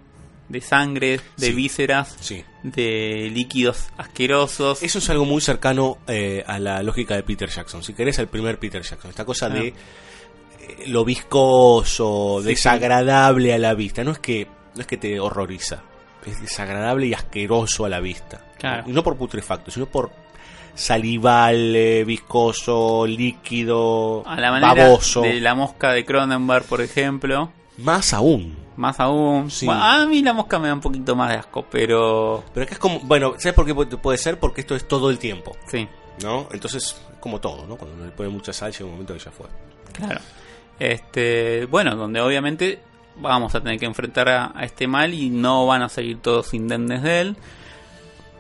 de sangre, de Sí. vísceras, Sí. de líquidos asquerosos. Eso es algo muy cercano eh, a la lógica de Peter Jackson. Si querés, al primer Peter Jackson. Esta cosa Ah. de eh, lo viscoso, Sí, desagradable a la vista. No es que no es que te horroriza. Es desagradable y asqueroso a la vista. Claro. Y no por putrefacto, sino por salival, eh, viscoso, líquido, A la manera baboso. de la mosca de Cronenberg, por ejemplo. Más aún. Más aún. Sí. Bueno, a mí la mosca me da un poquito más de asco, pero. Pero acá es como, bueno, ¿sabes por qué pu- puede ser? Porque esto es todo el tiempo, Sí, ¿no? Entonces, como todo, ¿no? Cuando le pone mucha sal, llega un momento que ya fue. claro. Este, bueno, donde obviamente vamos a tener que enfrentar a, a este mal y no van a salir todos indemnes de él.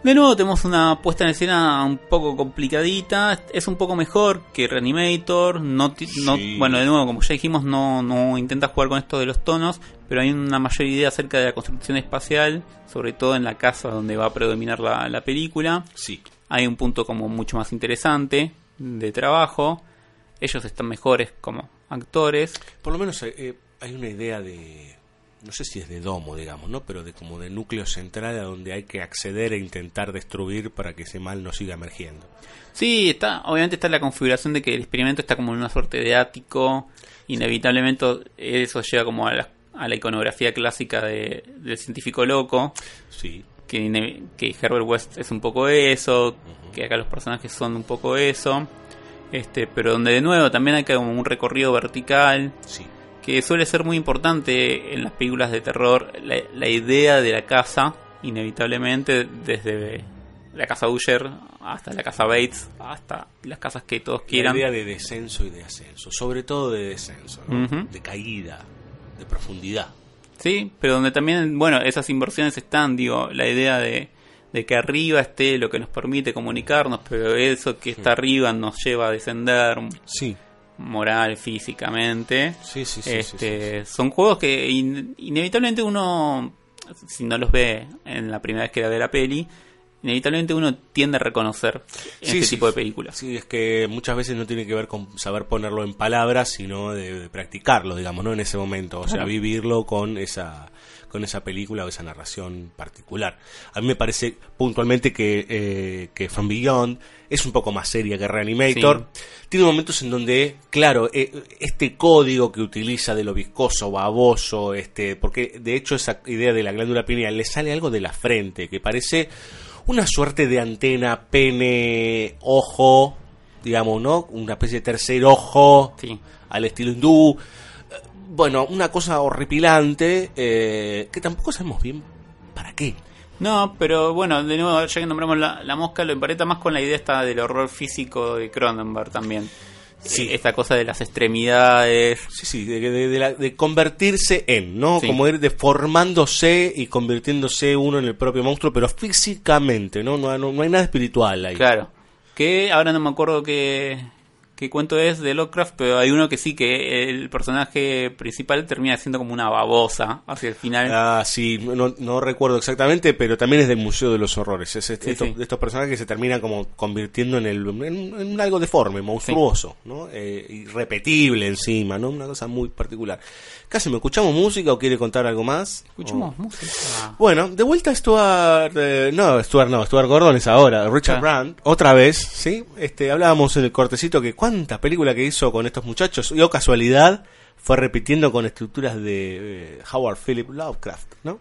De nuevo tenemos una puesta en escena un poco complicadita, es un poco mejor que Reanimator, no, ti- no- Sí. bueno, de nuevo, como ya dijimos, no, no intenta jugar con esto de los tonos, pero hay una mayor idea acerca de la construcción espacial, sobre todo en la casa donde va a predominar la, la película. Sí. Hay un punto como mucho más interesante de trabajo, ellos están mejores como actores, Por lo menos eh, eh, hay una idea de, no sé si es de domo, digamos, ¿no? Pero de como de núcleo central a donde hay que acceder e intentar destruir para que ese mal no siga emergiendo. Sí, está, obviamente está la configuración de que el experimento está como en una suerte de ático. Inevitablemente eso lleva como a la, a la iconografía clásica de, del científico loco. Sí. Que, que Herbert West es un poco eso, que acá los personajes son un poco eso. Este, pero donde de nuevo también hay como un recorrido vertical Sí. Que suele ser muy importante en las películas de terror, la, la idea de la casa, inevitablemente, desde la casa Usher hasta la casa Bates, hasta las casas que todos La quieran. idea de descenso y de ascenso, sobre todo de descenso, de caída, de profundidad. Sí, pero donde también, bueno, esas inversiones están, digo, la idea de, de que arriba esté lo que nos permite comunicarnos, pero eso que está arriba nos lleva a descender. Sí, moral, físicamente. sí, sí, sí. este, Son juegos que in- inevitablemente uno, si no los ve en la primera vez que ve la peli, inevitablemente uno tiende a reconocer en Sí, este sí. tipo de películas. Sí, es que muchas veces no tiene que ver con saber ponerlo en palabras, sino de, de practicarlo, digamos, ¿no? En ese momento, o sea, vivirlo con esa con esa película o esa narración particular. A mí me parece puntualmente que, eh, que From Beyond es un poco más seria que Reanimator. Tiene momentos en donde, claro, eh, este código que utiliza de lo viscoso, baboso, este, porque de hecho esa idea de la glándula pineal le sale algo de la frente, que parece una suerte de antena, pene, ojo, digamos, ¿no? Una especie de tercer ojo Sí. al estilo hindú. Eh, Bueno, una cosa horripilante eh, que tampoco sabemos bien para qué. No, pero bueno, de nuevo, ya que nombramos la, la mosca, lo empareta más con la idea esta del horror físico de Cronenberg también. Sí. Esta cosa de las extremidades. Sí, sí, de, de- de la- de convertirse en, ¿no? Sí. Como ir deformándose y convirtiéndose uno en el propio monstruo, pero físicamente, ¿no? No, no, no hay nada espiritual ahí. Claro. Que ahora no me acuerdo qué, qué cuento es de Lovecraft, pero hay uno que sí que el personaje principal termina siendo como una babosa hacia el final. Ah, sí, no, no recuerdo exactamente, pero también es del Museo de los Horrores. Es este- Sí, estos- sí. de estos personajes que se terminan como convirtiendo en, el, en, en algo deforme, monstruoso, ¿no? Eh, irrepetible encima, ¿no? Una cosa muy particular. Casi, ¿me escuchamos música o quiere contar algo más? Escuchemos O- música. Bueno, de vuelta a Stuart, eh, no, Stuart no, Stuart Gordon es ahora, Richard Ah. Brand, otra vez, ¿sí? Este, hablábamos en el cortecito que cuánta película que hizo con estos muchachos, y o casualidad, fue repitiendo con estructuras de eh, Howard Philip Lovecraft, ¿no?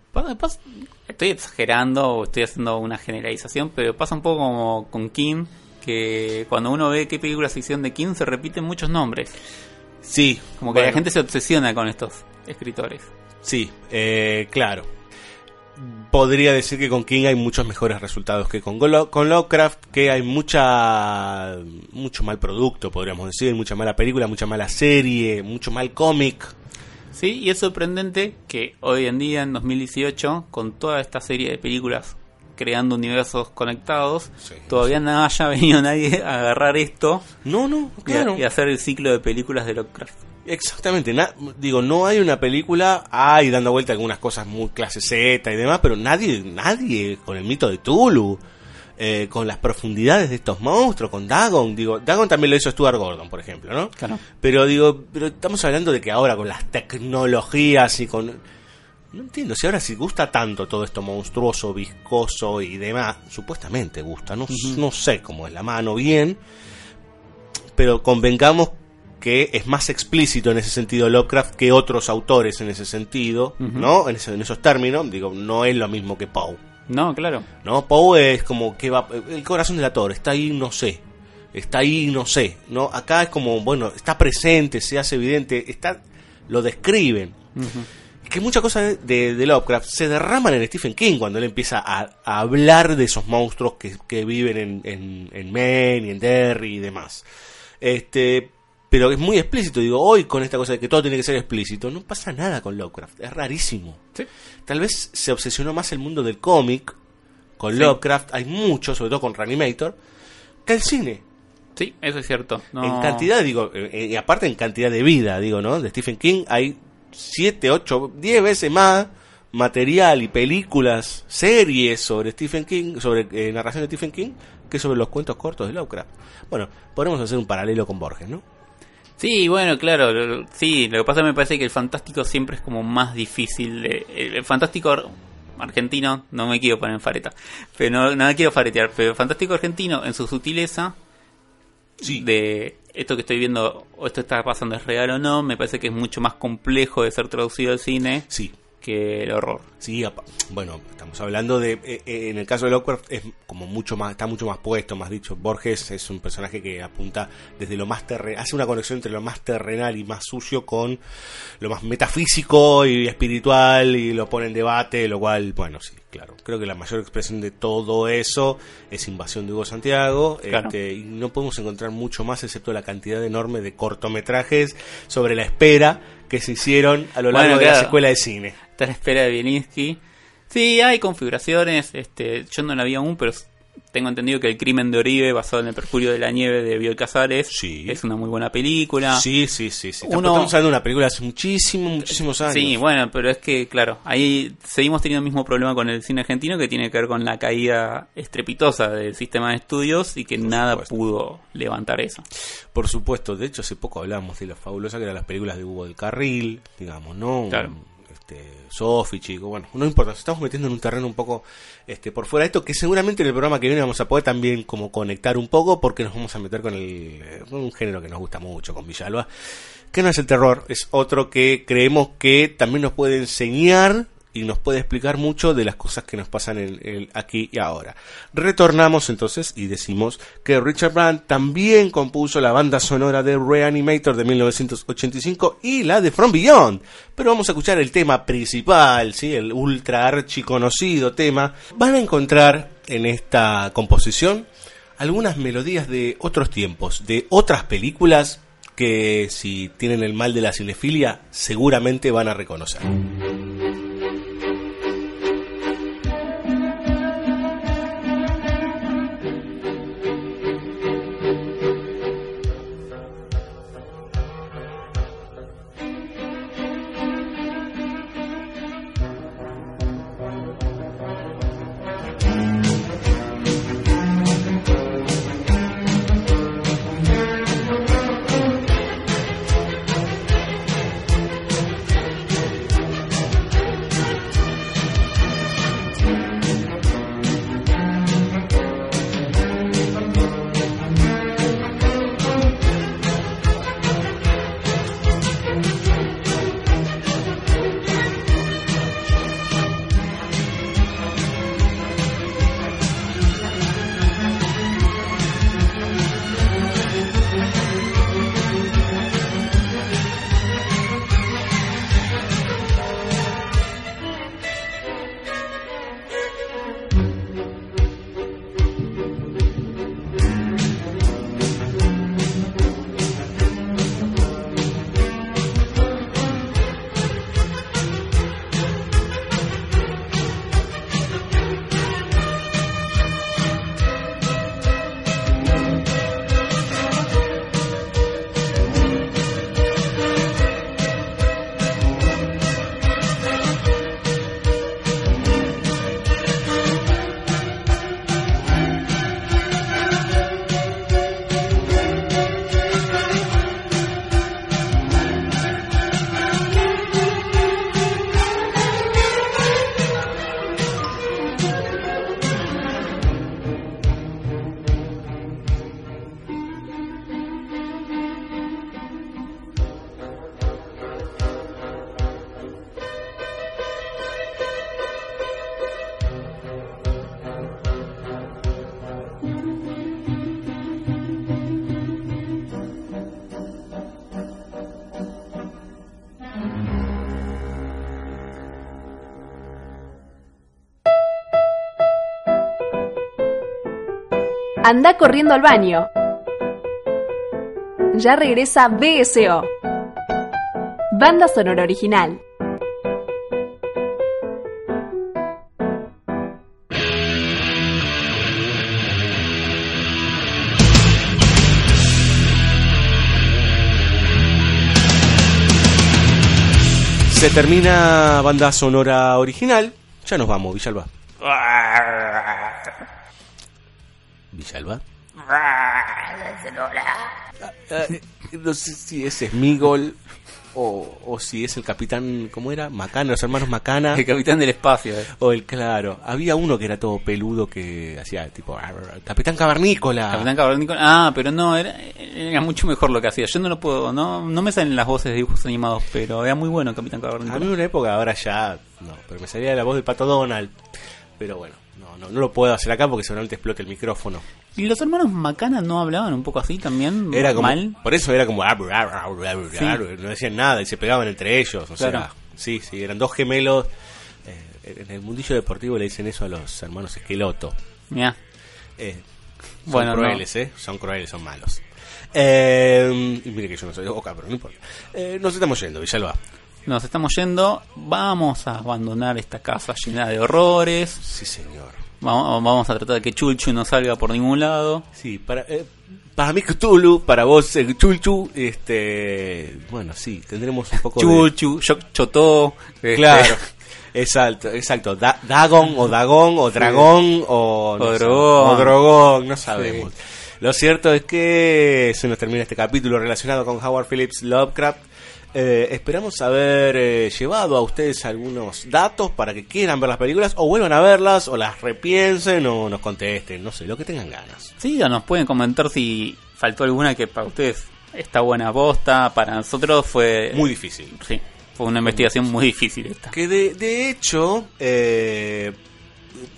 Estoy exagerando o estoy haciendo una generalización, pero pasa un poco como con King, que cuando uno ve qué películas se hicieron de King se repiten muchos nombres. Sí, Como que bueno, la gente se obsesiona con estos escritores. Sí, eh, claro. Podría decir que con King hay muchos mejores resultados que con, Golo- con Lovecraft, que hay mucha mucho mal producto, podríamos decir, mucha mala película, mucha mala serie, mucho mal cómic. Sí, y es sorprendente que hoy en día, en 2018, con toda esta serie de películas creando universos conectados, Sí. todavía no haya venido nadie a agarrar esto No, no, y a- claro. y, hacer el ciclo de películas de Lovecraft. Exactamente, na- digo, no hay una película, hay dando vuelta algunas cosas muy clase Z y demás, pero nadie, nadie con el mito de Tulu, eh, con las profundidades de estos monstruos, con Dagon, digo, Dagon también lo hizo Stuart Gordon, por ejemplo, ¿no? Claro. Pero digo, pero estamos hablando de que ahora con las tecnologías y con... No entiendo, si ahora si gusta tanto todo esto monstruoso, viscoso y demás, supuestamente gusta, no, no sé cómo es la mano bien, pero convengamos que es más explícito en ese sentido Lovecraft que otros autores en ese sentido. ¿no? En, ese- en esos términos, digo, no es lo mismo que Poe, No, claro. ¿no? Poe es como que va, el corazón del autor, está ahí, no sé, está ahí, no sé, ¿no? Acá es como, bueno, está presente, se hace evidente, está, lo describen. Que muchas cosas de, de Lovecraft se derraman en Stephen King cuando él empieza a, a hablar de esos monstruos que, que viven en, en, en Maine y en Derry y demás. Este, pero es muy explícito, digo, hoy con esta cosa de que todo tiene que ser explícito, no pasa nada con Lovecraft, es rarísimo. Sí. Tal vez se obsesionó más el mundo del cómic con Sí. Lovecraft, hay mucho, sobre todo con Reanimator, que el cine. Sí, eso es cierto. No- En cantidad, digo, eh, y aparte en cantidad de vida, digo, ¿no? De Stephen King hay 7, 8, 10 veces más material y películas, series sobre Stephen King, sobre eh, narración de Stephen King, que sobre los cuentos cortos de Lovecraft. Bueno, podemos hacer un paralelo con Borges, ¿no? Sí, bueno, claro, sí, lo que pasa me parece que el fantástico siempre es como más difícil. de- el, fantástico ar- argentino, no me quiero poner en fareta, pero no, no me quiero faretear, pero el fantástico argentino en su sutileza Sí. de esto que estoy viendo o esto está pasando es real o no, me parece que es mucho más complejo de ser traducido al cine Sí, que el horror. Sí, bueno, estamos hablando de, eh, eh, en el caso de Lovecraft es como mucho más, está mucho más puesto, más dicho. Borges es un personaje que apunta desde lo más terrenal, hace una conexión entre lo más terrenal y más sucio con lo más metafísico y espiritual y lo pone en debate, lo cual, bueno, sí, claro. Creo que la mayor expresión de todo eso es Invasión de Hugo Santiago, Claro. este, y no podemos encontrar mucho más excepto la cantidad enorme de cortometrajes sobre la espera que se hicieron a lo largo Bueno, de la escuela de cine. Está a la espera de Bielinski. Sí, hay configuraciones, este, yo no la vi aún, pero tengo entendido que El crimen de Oribe, basado en el Percurio de la Nieve de Bioy Casares, Sí. es una muy buena película. Sí, sí, sí. sí. Uno- Estamos hablando de una película hace muchísimos, muchísimos años. Sí, bueno, pero es que, claro, ahí seguimos teniendo el mismo problema con el cine argentino que tiene que ver con la caída estrepitosa del sistema de estudios y que nada supuesto. pudo levantar eso. Por supuesto, de hecho hace poco hablábamos de la fabulosa que eran las películas de Hugo del Carril, digamos, ¿no? Claro. Este, Sofi, chico, bueno, no importa, nos estamos metiendo en un terreno un poco este por fuera de esto, que seguramente en el programa que viene vamos a poder también como conectar un poco, porque nos vamos a meter con, el, eh, con un género que nos gusta mucho, con Villalba, que no es el terror, es otro que creemos que también nos puede enseñar y nos puede explicar mucho de las cosas que nos pasan aquí y ahora. Retornamos entonces y decimos que Richard Brand también compuso la banda sonora de Reanimator de 1985 y la de From Beyond. Pero vamos a escuchar el tema principal, ¿sí? el ultra archiconocido tema. Van a encontrar en esta composición algunas melodías de otros tiempos, de otras películas que si tienen el mal de la cinefilia seguramente van a reconocer. Anda corriendo al baño. Ya regresa BSO. Banda sonora original. Se termina banda sonora original. Ya nos vamos, Villalba. Villalba. no sé si es Smigol o, o si es el capitán, ¿cómo era? Macana, los hermanos Macana. El capitán del espacio. eh. O el claro, había uno que era todo peludo que hacía tipo "Arr, Capitán Cavernícola. Capitán Cavernícola. Ah, pero no, era, era mucho mejor lo que hacía. Yo no lo puedo, no, no me salen las voces de dibujos animados, pero era muy bueno Capitán A mí Cavernícola. una época, ahora ya no, pero me salía la voz del pato Donald. Pero bueno, no, no, no lo puedo hacer acá porque seguramente explote el micrófono. ¿Y los hermanos Macana no hablaban un poco así también? Era como, mal. por eso era como, no decían nada y se pegaban entre ellos. O Claro. sea, sí, sí, eran dos gemelos. Eh, en el mundillo deportivo le dicen eso a los hermanos Esqueloto. Mirá. Eh, son Bueno, no. crueles, ¿eh? Son crueles, son malos. Eh, mire que yo no soy de boca, pero no importa. Eh, nos estamos yendo, Villalba. Nos estamos yendo. Vamos a abandonar esta casa llena de horrores. Sí, señor. Vamos, vamos a tratar de que Chulchu no salga por ningún lado. Sí, para, eh, para mí Cthulhu, para vos eh, Chulchu, este, bueno, sí, tendremos un poco de... Chulchu, Chotó. este, Claro, exacto, exacto. Da- Dagon o Dagón o Dragón o... no O Drogón. o Drogón, no sabemos. Lo cierto es que se nos termina este capítulo relacionado con Howard Phillips Lovecraft. Eh, esperamos haber eh, llevado a ustedes algunos datos para que quieran ver las películas o vuelvan a verlas o las repiensen o nos contesten, no sé, lo que tengan ganas. Sí, o nos pueden comentar si faltó alguna que para ustedes está buena posta. Para nosotros fue. Muy difícil. Sí, fue una investigación muy difícil esta. Que de, de hecho, eh,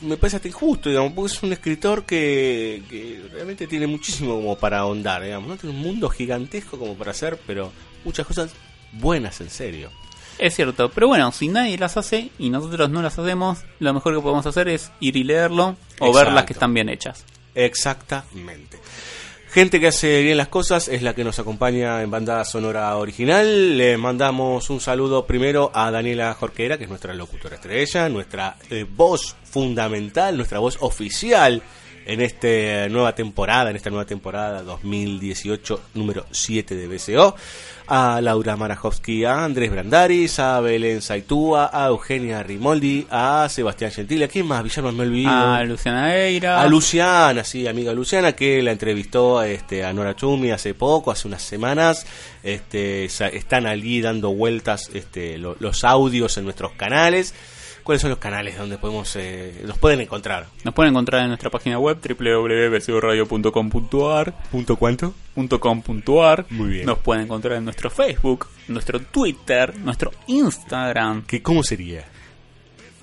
me parece hasta injusto, digamos, porque es un escritor que, que realmente tiene muchísimo como para ahondar, digamos, ¿no? Tiene un mundo gigantesco como para hacer, pero muchas cosas buenas en serio. Es cierto, pero bueno, si nadie las hace y nosotros no las hacemos, lo mejor que podemos hacer es ir y leerlo o ver Exacto. las que están bien hechas. Exactamente. Gente que hace bien las cosas es la que nos acompaña en banda sonora original. Le mandamos un saludo primero a Daniela Jorquera, que es nuestra locutora estrella, nuestra eh, voz fundamental, nuestra voz oficial en esta nueva temporada, en esta nueva temporada 2018, número 7 de BCO. A Laura Marajowski, a Andrés Brandaris, a Belén Saitúa, a Eugenia Rimoldi, a Sebastián Gentile. ¿A quién más? Villarman me olvido. A Luciana Eira. A Luciana, sí, amiga Luciana, que la entrevistó este, a Nora Chumi hace poco, hace unas semanas. Este, están allí dando vueltas este, lo- los audios en nuestros canales. ¿Cuáles son los canales donde podemos eh, los pueden encontrar? Nos pueden encontrar en nuestra página web www.bcoradio.com.ar ¿Punto cuánto? .com.ar Muy bien. Nos pueden encontrar en nuestro Facebook, nuestro Twitter, nuestro Instagram, ¿Qué, ¿Cómo sería?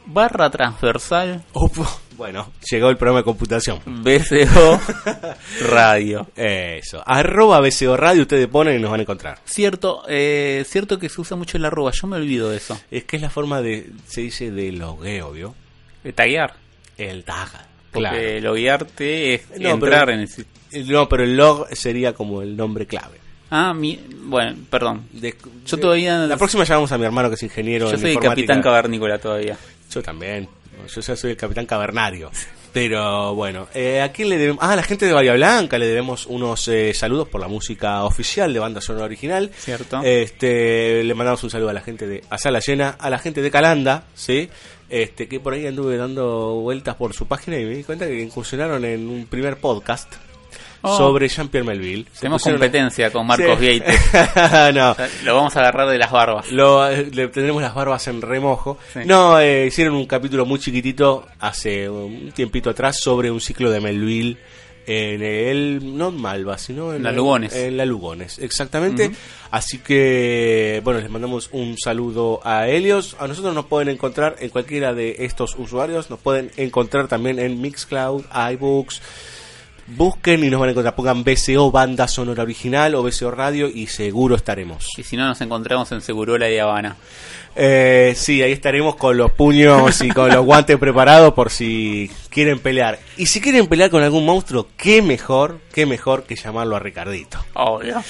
barra transversal Opo, bueno, llegó el programa de computación. BCO Radio. Eso, arroba BCO Radio, ustedes ponen y nos van a encontrar. Cierto, eh, cierto que se usa mucho el arroba, yo me olvido de eso. Es que es la forma de, se dice de logueo, ¿vio? De taguear. El tag. Porque loguearte es No, entrar pero- en el sitio. No, pero el log sería como el nombre clave. Ah, mi, bueno, perdón. De- Yo todavía- La próxima llamamos a mi hermano que es ingeniero Yo en soy el informática. capitán cavernícola todavía. Yo también. Yo ya soy el capitán cavernario. Pero bueno, eh, ¿a quién le debemos? Ah, a la gente de Bahía Blanca le debemos unos eh, saludos por la música oficial de banda sonora original. Cierto. Este, le mandamos un saludo a la gente de A Sala Llena, a la gente de Calanda, ¿sí? Este, que por ahí anduve dando vueltas por su página y me di cuenta que incursionaron en un primer podcast Oh. sobre Jean-Pierre Melville. Tenemos competencia con Marcos Sí. No, O sea, Lo vamos a agarrar de las barbas. lo, le tendremos las barbas en remojo. Sí. No, eh, hicieron un capítulo muy chiquitito hace un tiempito atrás sobre un ciclo de Melville en el, no en Malva, sino en La Lugones. En la Lugones, exactamente. Así que, bueno, les mandamos un saludo a Helios. A nosotros nos pueden encontrar en cualquiera de estos usuarios. Nos pueden encontrar también en Mixcloud, iBooks. Busquen y nos van a encontrar. Pongan BCO Banda Sonora Original o BCO Radio y seguro estaremos. Y si no, nos encontramos en Segurola y Habana. Eh, sí, ahí estaremos con los puños y con los guantes preparados por si quieren pelear. Y si quieren pelear con algún monstruo, qué mejor, qué mejor que llamarlo a Ricardito. Obvio.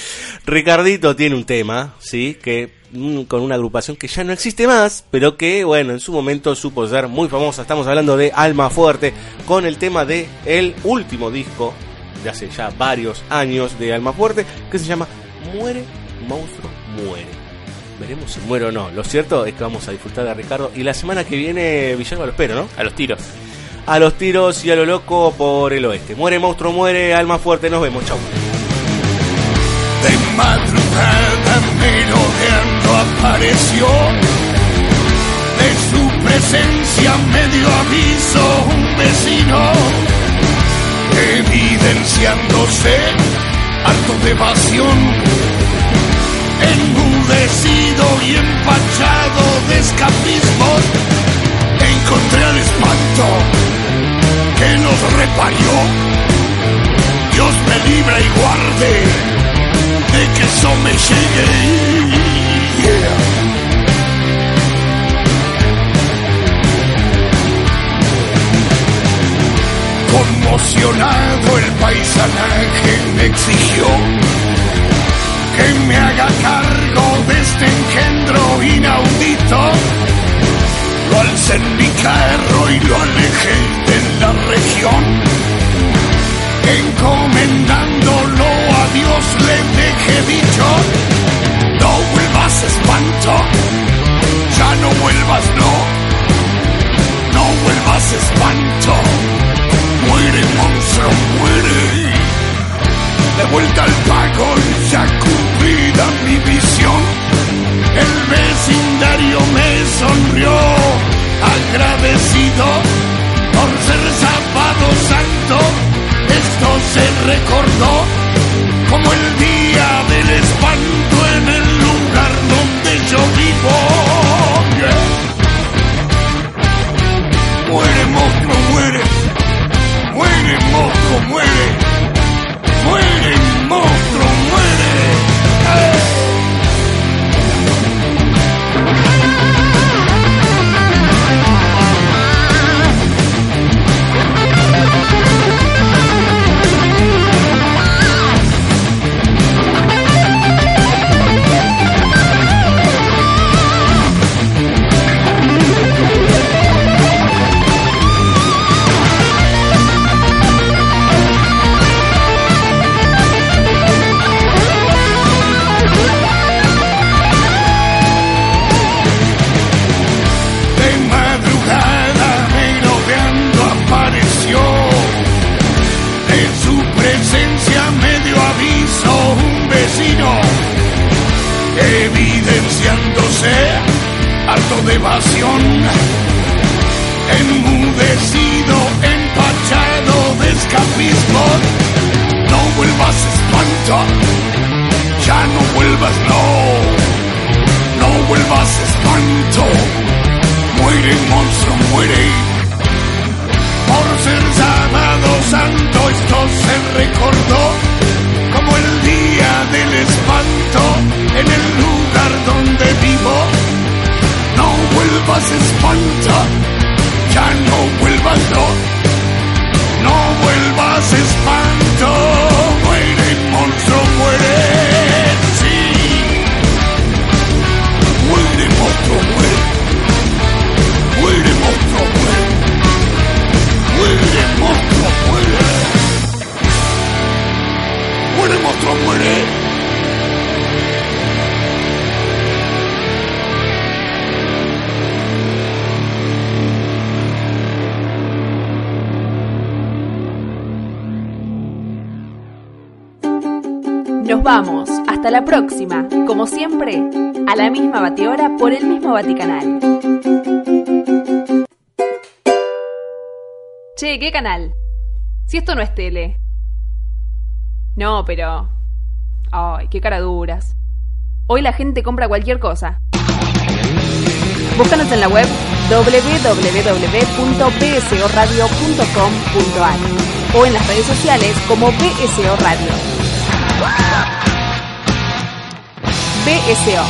Ricardito tiene un tema, sí, que mm, con una agrupación que ya no existe más, pero que, bueno, en su momento supo ser muy famosa. Estamos hablando de Alma Fuerte, con el tema de el último disco de hace ya varios años de Alma Fuerte, que se llama Muere, monstruo, muere. Veremos si muere o no. Lo cierto es que vamos a disfrutar de Ricardo. Y la semana que viene, Villalba lo espero, ¿no? A los tiros. A los tiros y a lo loco por el oeste. Muere, monstruo, muere, alma fuerte. Nos vemos. Chau. De madrugada merodeando apareció. De su presencia medio aviso un vecino, evidenciándose alto de evasión, enmudecido y empachado de escapismo, encontré al espanto que nos reparió. Dios me libre y guarde de que eso me llegue. Conmocionado el paisanaje me exigió que me haga cargo de este engendro inaudito. Lo alcé en mi carro y lo alejé de la región. Encomendándolo a Dios le dejé dicho, no vuelvas espanto, ya no vuelvas no, no vuelvas espanto, muere monstruo, muere. De vuelta al pago ya cumplida mi visión, el vecindario me sonrió agradecido por ser sábado santo. Esto se recordó como el día del espanto de evasión Enmudecido, empachado de escapismo No vuelvas espanto Ya no vuelvas no No vuelvas espanto Muere monstruo, muere. Por ser sábado santo esto se recordó como el día del espanto en el lugar donde vivo. Vuelvas espanto, ya no vuelvas no. No vuelvas espanto, muere monstruo, muere. Sí. Muere monstruo, muere. Muere monstruo, muere. Muere monstruo, muere. Muere monstruo, muere. Nos vamos. Hasta la próxima. Como siempre, a la misma batidora por el mismo Vaticanal. Che, ¿qué canal? Si esto no es tele. No, pero... Ay, qué cara duras. Hoy la gente compra cualquier cosa. Búscanos en la web www.bsoradio.com.ar o en las redes sociales como BSO Radio. BSO.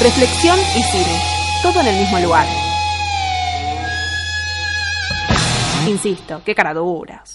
Reflexión y cine. Todo en el mismo lugar. Insisto, qué caraduras.